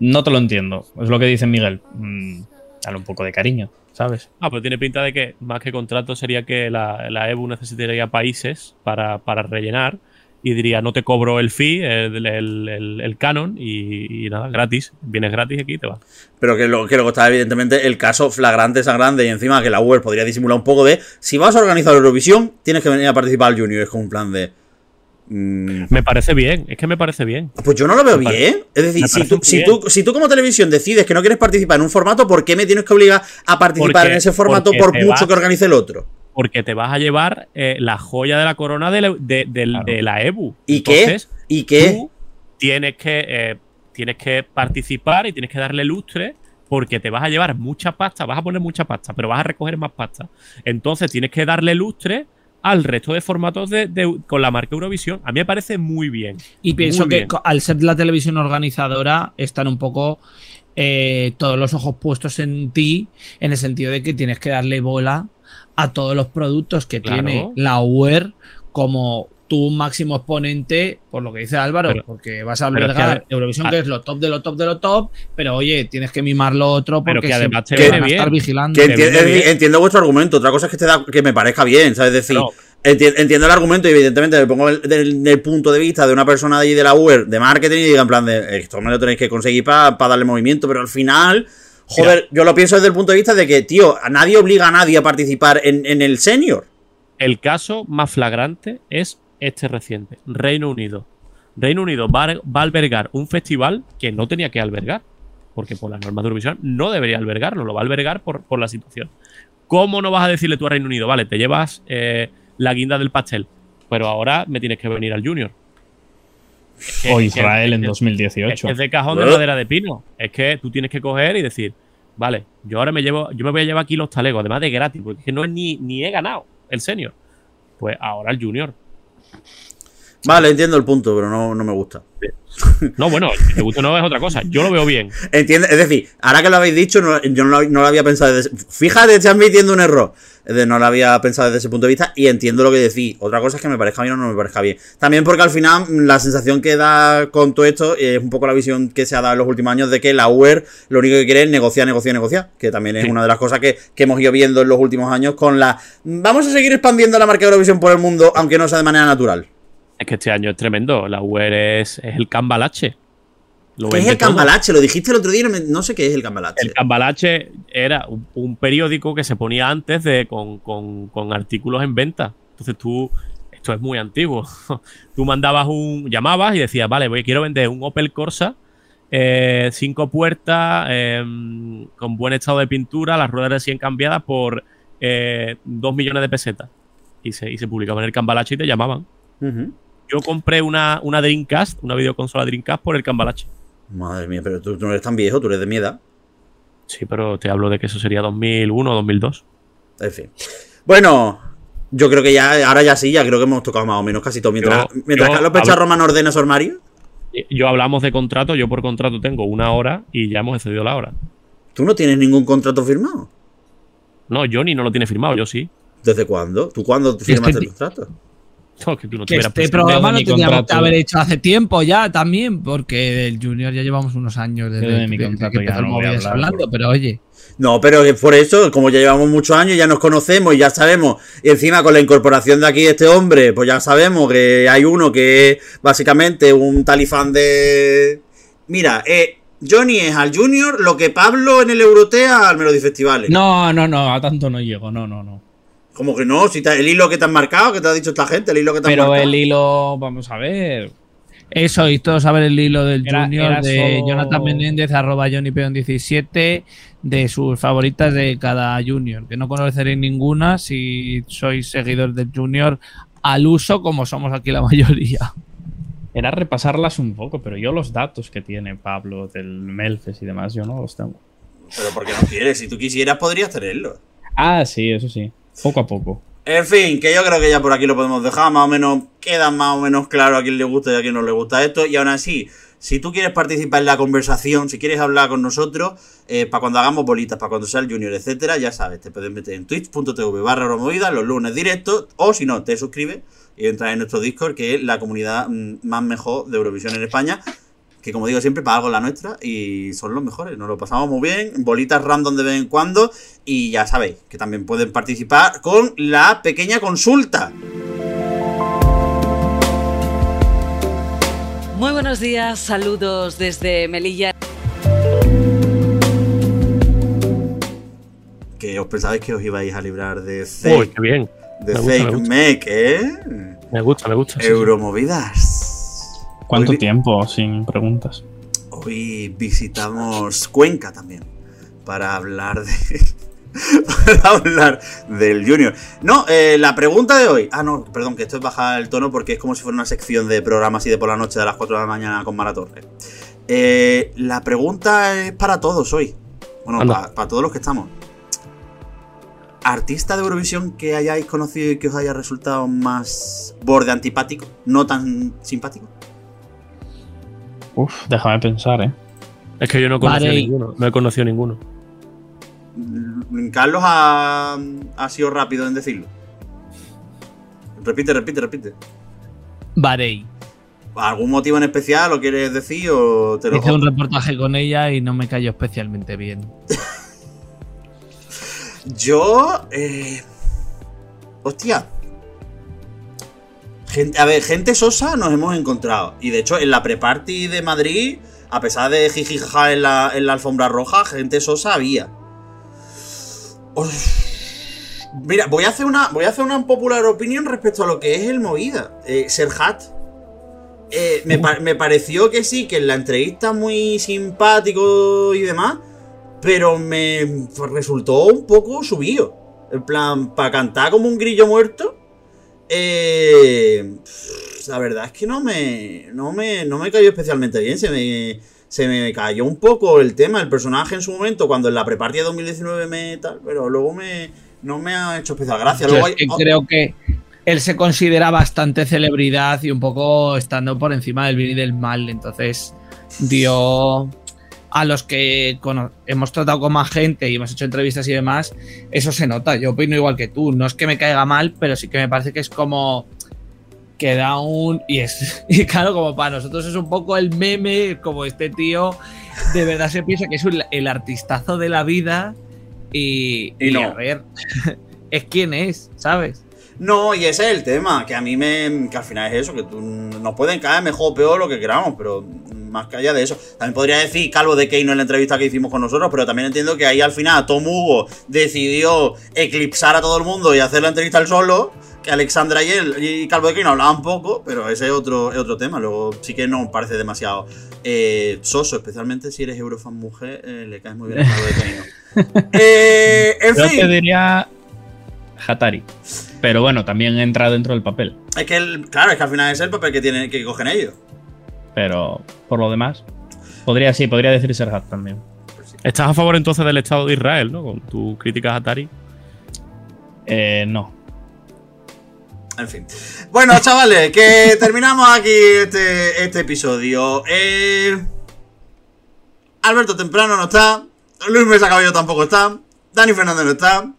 no te lo entiendo. Es lo que dice Miguel. Mm, dale un poco de cariño, ¿sabes? Ah, pues tiene pinta de que más que contrato sería que la, la EBU necesitaría países para, para rellenar y diría no te cobro el fee, el, el- el- el canon y, y nada, gratis. Vienes gratis aquí y te vas. Pero que, lo, que luego está evidentemente el caso flagrante, sangrante y encima que la Uber podría disimular un poco de si vas a organizar Eurovisión, tienes que venir a participar al Junior. Es como un plan de. mm, Me parece bien, es que me parece bien. pues yo no lo veo Me bien. Es decir, si tú, si, tú, si tú como televisión decides que no quieres participar en un formato, ¿por qué me tienes que obligar a participar Porque- en ese formato por mucho vas- que organice el otro? Porque te vas a llevar eh, la joya de la corona de la, de, del- Claro. de la EBU. ¿Y qué? Entonces, ¿Y qué? tú tienes que, eh, tienes que participar y tienes que darle lustre porque te vas a llevar mucha pasta, vas a poner mucha pasta, pero vas a recoger más pasta. Entonces tienes que darle lustre al resto de formatos de, de- con la marca Eurovisión. A mí me parece muy bien. Y pienso que al ser la televisión organizadora, están un poco eh, todos los ojos puestos en ti, en el sentido de que tienes que darle bola a todos los productos que Claro. tiene la UER como tu máximo exponente, por lo que dice Álvaro, Pero- porque vas a pero que ade- Eurovisión, que es lo top de lo top de lo top, pero oye, tienes que mimar lo otro Pero porque que se- además te van a bien. estar vigilando. Que entiendo vuestro argumento. Otra cosa es que, te da- que me parezca bien, ¿sabes? Es decir, No. entiendo el argumento y evidentemente me pongo del, del- del punto de vista de una persona de ahí de la Uber, de marketing, y diga en plan de esto me lo tenéis que conseguir para darle movimiento, pero al final, joder, yo lo pienso desde el punto de vista de que, tío, a nadie obliga a nadie a participar en, en el senior. El caso más flagrante es este reciente, Reino Unido. Reino Unido va, a- va a albergar un festival que no tenía que albergar, porque por las normas de Eurovisión no debería albergarlo, lo va a albergar por, por la situación. ¿Cómo no vas a decirle tú a Reino Unido, vale, te llevas eh, la guinda del pastel, pero ahora me tienes que venir al Junior? Es que- O es que- Israel en es- 2018. Es de cajón de madera de pino. Es que tú tienes que coger y decir, vale, yo ahora me llevo, yo me voy a llevar aquí los talegos, además de gratis, porque es que no es ni, ni he ganado el senior. Pues ahora el junior. Vale, entiendo el punto, pero no, no me gusta. No, bueno, si te gusta o no es otra cosa. Yo lo veo bien. Entiende, es decir, ahora que lo habéis dicho, no- yo no, lo- no lo había pensado Fíjate, estoy admitiendo un error. No lo había pensado desde ese punto de vista y entiendo lo que decís. Otra cosa es que me parezca bien o no me parezca bien. También porque al final mm, la sensación que da con todo esto es un poco la visión que se ha dado en los últimos años de que la UER lo único que quiere es negociar, negociar, negociar. Que también es Sí. una de las cosas que, que hemos ido viendo en los últimos años con la... Vamos a seguir expandiendo la marca Eurovisión por el mundo, aunque no sea de manera natural. Es que este año es tremendo. La UER es, es el cambalache. Lo ¿Qué es el todo. cambalache? Lo dijiste el otro día y no, me- no sé qué es el cambalache. El cambalache era un, un periódico que se ponía antes de con, con- con artículos en venta. Entonces tú, esto es muy antiguo. tú mandabas un, llamabas y decías, vale, voy, quiero vender un Opel Corsa, eh, cinco puertas, eh, con buen estado de pintura, las ruedas recién cambiadas por eh, dos millones de pesetas. Y se, y se publicaba en el cambalache y te llamaban. Yo compré una, una Dreamcast, una videoconsola Dreamcast por el cambalache. Madre mía, pero tú, tú no eres tan viejo, tú eres de mi edad. Sí, pero te hablo de que eso sería 2001 o 2002. En fin. Bueno, yo creo que ya, ahora ya sí, ya creo que hemos tocado más o menos casi todo. Mientras, Yo- mientras yo Carlos Pecharro Román ordena su armario, Yo hablamos de contrato, yo por contrato tengo una hora y ya hemos excedido la hora. tú no tienes ningún contrato firmado. No, Johnny no lo tiene firmado, yo sí. ¿Desde cuándo? ¿Tú cuándo firmaste es que- el contrato? No, que tú no Que tuvieras este programa de lo teníamos que haber hecho hace tiempo ya también, porque el Junior ya llevamos unos años desde de mi desde contrato que el no hablando, por- pero oye, No, pero es por eso, como ya llevamos muchos años, ya nos conocemos, ya sabemos. Y encima con la incorporación de aquí de este hombre, pues ya sabemos que hay uno que es básicamente un talifán de. Mira, eh, Johnny es al Junior lo que Pablo en el Eurotea al Melody Festivales. No, no, no, a tanto no llego, no, no, no. Como que no, si te- el hilo que te han marcado, que te ha dicho esta gente, el hilo que te han Pero marcado. el hilo, vamos a ver. eso y todos saber el hilo del Era- Junior era de solo- Jonathan Menéndez, arroba Johnny Peón 17 de sus favoritas de cada Junior, que no conoceréis ninguna si sois seguidores del Junior al uso como somos aquí la mayoría. Era repasarlas un poco, pero yo los datos que tiene Pablo del Melfes y demás, yo no los tengo. Pero porque no quieres, si tú quisieras podrías tenerlo. Ah, sí, eso sí. Poco a poco. En fin, que yo creo que ya por aquí lo podemos dejar, más o menos queda más o menos claro a quién le gusta y a quién no le gusta esto. Y aún así, si tú quieres participar en la conversación, si quieres hablar con nosotros, eh, para cuando hagamos bolitas, para cuando sea el junior, etcétera, ya sabes, te puedes meter en twitch.tv barra Euromovida los lunes directos, o si no, te suscribes y entras en nuestro Discord, que es la comunidad mm, más mejor de Eurovisión en España. Que como digo siempre, para algo la nuestra y son los mejores. Nos lo pasamos muy bien, bolitas random de vez en cuando. Y ya sabéis que también pueden participar con la pequeña consulta. Muy buenos días, saludos desde Melilla. Que os pensabais que os ibais a librar de Uy, fake, qué bien. de me gusta, fake me gusta. make, ¿eh? Me gusta, me gusta. sí, sí. ¿Cuánto Hoy- tiempo sin preguntas? Hoy visitamos Cuenca también para hablar de para hablar del Junior. No, eh, la pregunta de hoy. Ah, no, perdón, que esto es bajar el tono porque es como si fuera una sección de programas así de por la noche de las 4 de la mañana con Mara Torre. Eh, la pregunta es para todos hoy. Bueno, Anda. para todos los que estamos. ¿Artista de Eurovisión que hayáis conocido y que os haya resultado más borde antipático? ¿No tan simpático? Uf, déjame pensar, ¿eh? Es que yo no he conocido Vale. ninguno. No he conocido ninguno. Mm, Carlos ha, ha sido rápido en decirlo. Repite, repite, repite. Varey. ¿Algún motivo en especial lo quieres decir o te lo Hice un reportaje con ella y no me cayó especialmente bien. Yo. Eh... Hostia. Gente, a ver, gente sosa nos hemos encontrado. Y de hecho, en la pre-party de Madrid, a pesar de jijijaja en la, en la alfombra roja, gente sosa había. Mira, voy a hacer una. Voy a hacer una popular opinión respecto a lo que es el movida. Eh, Serhat. Eh, me, me pareció que sí, que en la entrevista muy simpático y demás. Pero me resultó un poco subido. En plan, para cantar como un grillo muerto. Eh, la verdad es que no me, no me, no me cayó especialmente bien. Se me, se me cayó un poco el tema, el personaje en su momento, cuando en la prepartida 2019 me tal, pero luego me, no me ha hecho especial gracia. Luego hay- creo que él se considera bastante celebridad y un poco estando por encima del bien y del mal. Entonces dio a los que hemos tratado con más gente y hemos hecho entrevistas y demás, eso se nota. Yo opino igual que tú. No es que me caiga mal, pero sí que me parece que es como que da un y es y claro como para nosotros es un poco el meme como este tío de verdad se piensa que es un- el artistazo de la vida y, Y y no. a ver es quien es sabes No, y ese es el tema, que a mí me. que al final es eso, que tú, nos pueden caer mejor o peor lo que queramos, pero más que allá de eso. También podría decir Calvo de Keino en la entrevista que hicimos con nosotros, pero también entiendo que ahí al final Tom Hugo decidió eclipsar a todo el mundo y hacer la entrevista él solo. Que Alexandra y él y Calvo de Keino hablaban poco, pero ese es otro, es otro tema. Luego sí que no parece demasiado eh, soso, especialmente si eres Eurofan mujer, eh, le caes muy bien a Calvo de Keino. Eh, en Yo fin. te diría Hatari. Pero bueno, también entra dentro del papel. Es que, el- claro, es que al final es el papel que, tienen, que cogen ellos. Pero por lo demás, podría sí, podría decir Serhat también. ¿Estás a favor entonces del Estado de Israel, no? Con tus críticas a Atari. Eh, no. En fin. Bueno, chavales, que terminamos aquí este, este episodio. Eh, Alberto Temprano no está. Luis Mesa Cabello tampoco está. Dani Fernández no está.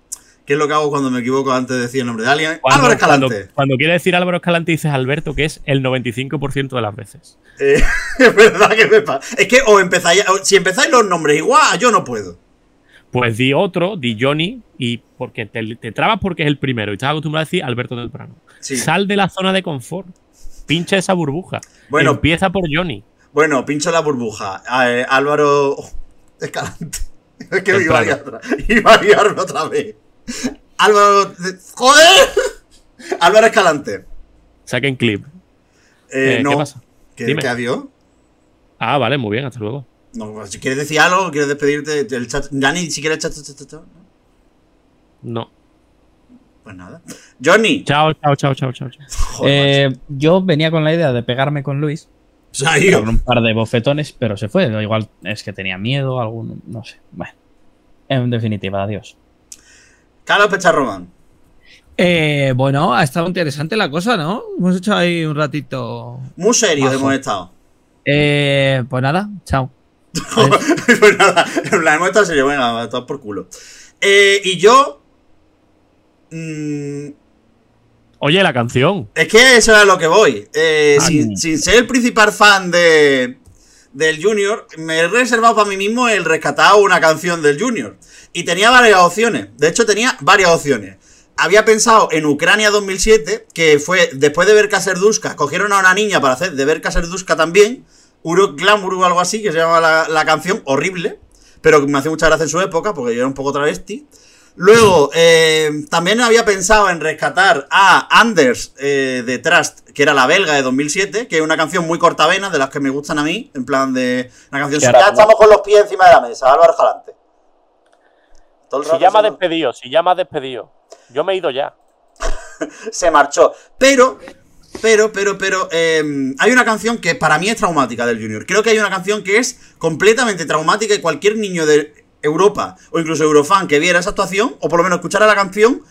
Que es lo que hago cuando me equivoco antes de decir el nombre de alguien. Álvaro cuando, Escalante. cuando quiere decir Álvaro Escalante dices Alberto, que es el 95% de las veces. Eh, es verdad que me pasa. Es que o empezáis, o- si empezáis los nombres igual, yo no puedo. Pues di otro, di Johnny, y porque te, te trabas porque es el primero y estás acostumbrado a decir Alberto Temprano. Sí. Sal de la zona de confort. Pincha esa burbuja. Bueno. Empieza por Johnny. Bueno, pincho la burbuja. Eh, Álvaro oh, Escalante. Es que me iba a liar iba a liarme otra vez. Álvaro. ¡Joder! Álvaro Escalante. Saquen clip. Eh, Eh, no. ¿Qué pasa? ¿Qué, Dime. qué adiós? Ah, vale, muy bien, hasta luego. No, si quieres decir algo, quieres despedirte del chat. Ya ni siquiera el chat, chat, chat, chat. No. Pues nada. Johnny. Chao, chao, chao, chao, chao. chao. Joder, Eh, yo venía con la idea de pegarme con Luis. macho. Se ha ido. Con un par de bofetones, pero se fue. Igual es que tenía miedo, algún. No sé. Bueno. En definitiva, adiós. Carlos Pecharromán. Eh, bueno ha estado interesante la cosa no hemos hecho ahí un ratito Muy serios Bajo. hemos estado. eh, pues nada chao pues nada, plan, hemos estado serios. Venga, todos por culo. Eh, y yo. mm, Oye, la canción. Es que eso es a lo que voy. Eh, Ah, sin, sin ser el principal fan de, del Junior, me he reservado para mí mismo el rescatar una canción del Junior. Y tenía varias opciones. De hecho, tenía varias opciones. Había pensado en Ucrania 2007, que fue después de ver Serduska, cogieron a una niña para hacer de ver Serduska también, Uro Glamour o algo así, que se llama la, la canción, horrible, pero que me hace mucha gracia en su época, porque yo era un poco travesti. Luego, eh, también había pensado en rescatar a Anders eh, de Trust, que era la belga de 2007, que es una canción muy cortavena, de las que me gustan a mí, en plan de una canción... Ahora- estamos con los pies encima de la mesa, Álvaro Jalante. Todo el Si llama despedido, si llama despedido. Yo me he ido ya. se marchó. Pero, pero, pero, pero, eh, hay una canción que para mí es traumática del Junior. Creo que hay una canción que es completamente traumática y cualquier niño de Europa o incluso Eurofan que viera esa actuación, o por lo menos escuchara la canción,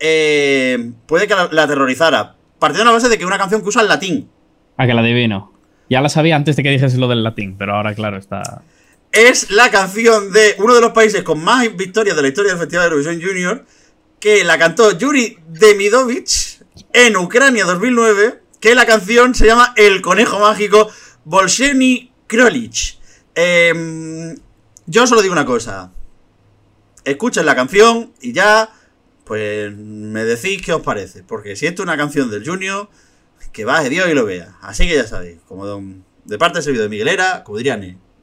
eh, puede que la, la aterrorizara. Partiendo de la base de que es una canción que usa el latín. A que la adivino. Ya la sabía antes de que dijese lo del latín, pero ahora, claro, está. Es la canción de uno de los países con más victorias de la historia del Festival de Eurovisión Junior, que la cantó Yuri Demidovich en Ucrania 2009, que la canción se llama El Conejo Mágico Bolsheny Krolich. Em, yo solo digo una cosa. Escuchen la canción y ya, pues me decís qué os parece. Porque si esto es una canción del Junior, que baje Dios y lo vea. Así que ya sabéis, como don- de parte del servidor de Miguelera, como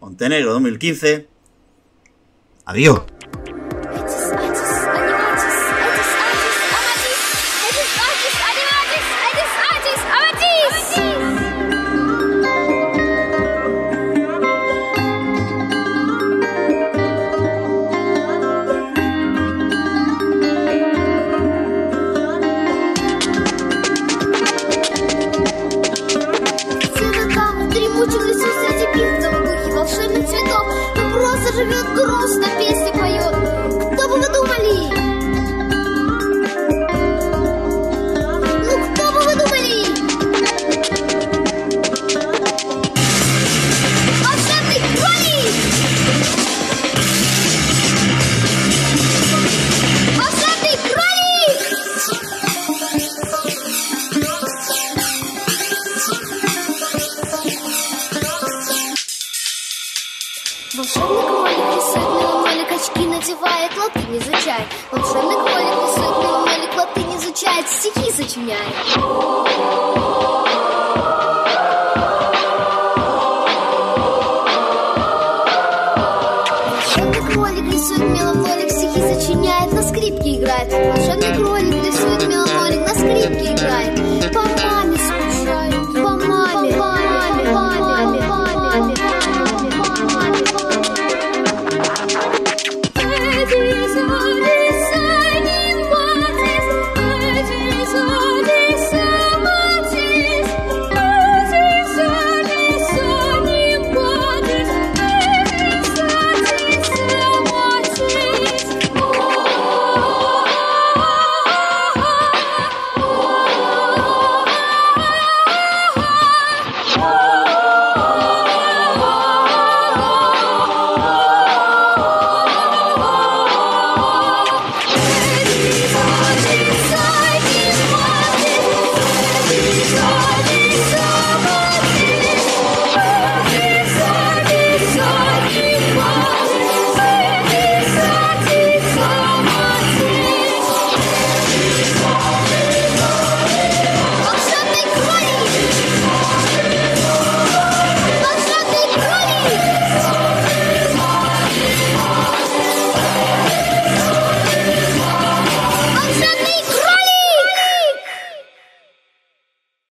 Montenegro 2015. Adiós. Sikit 年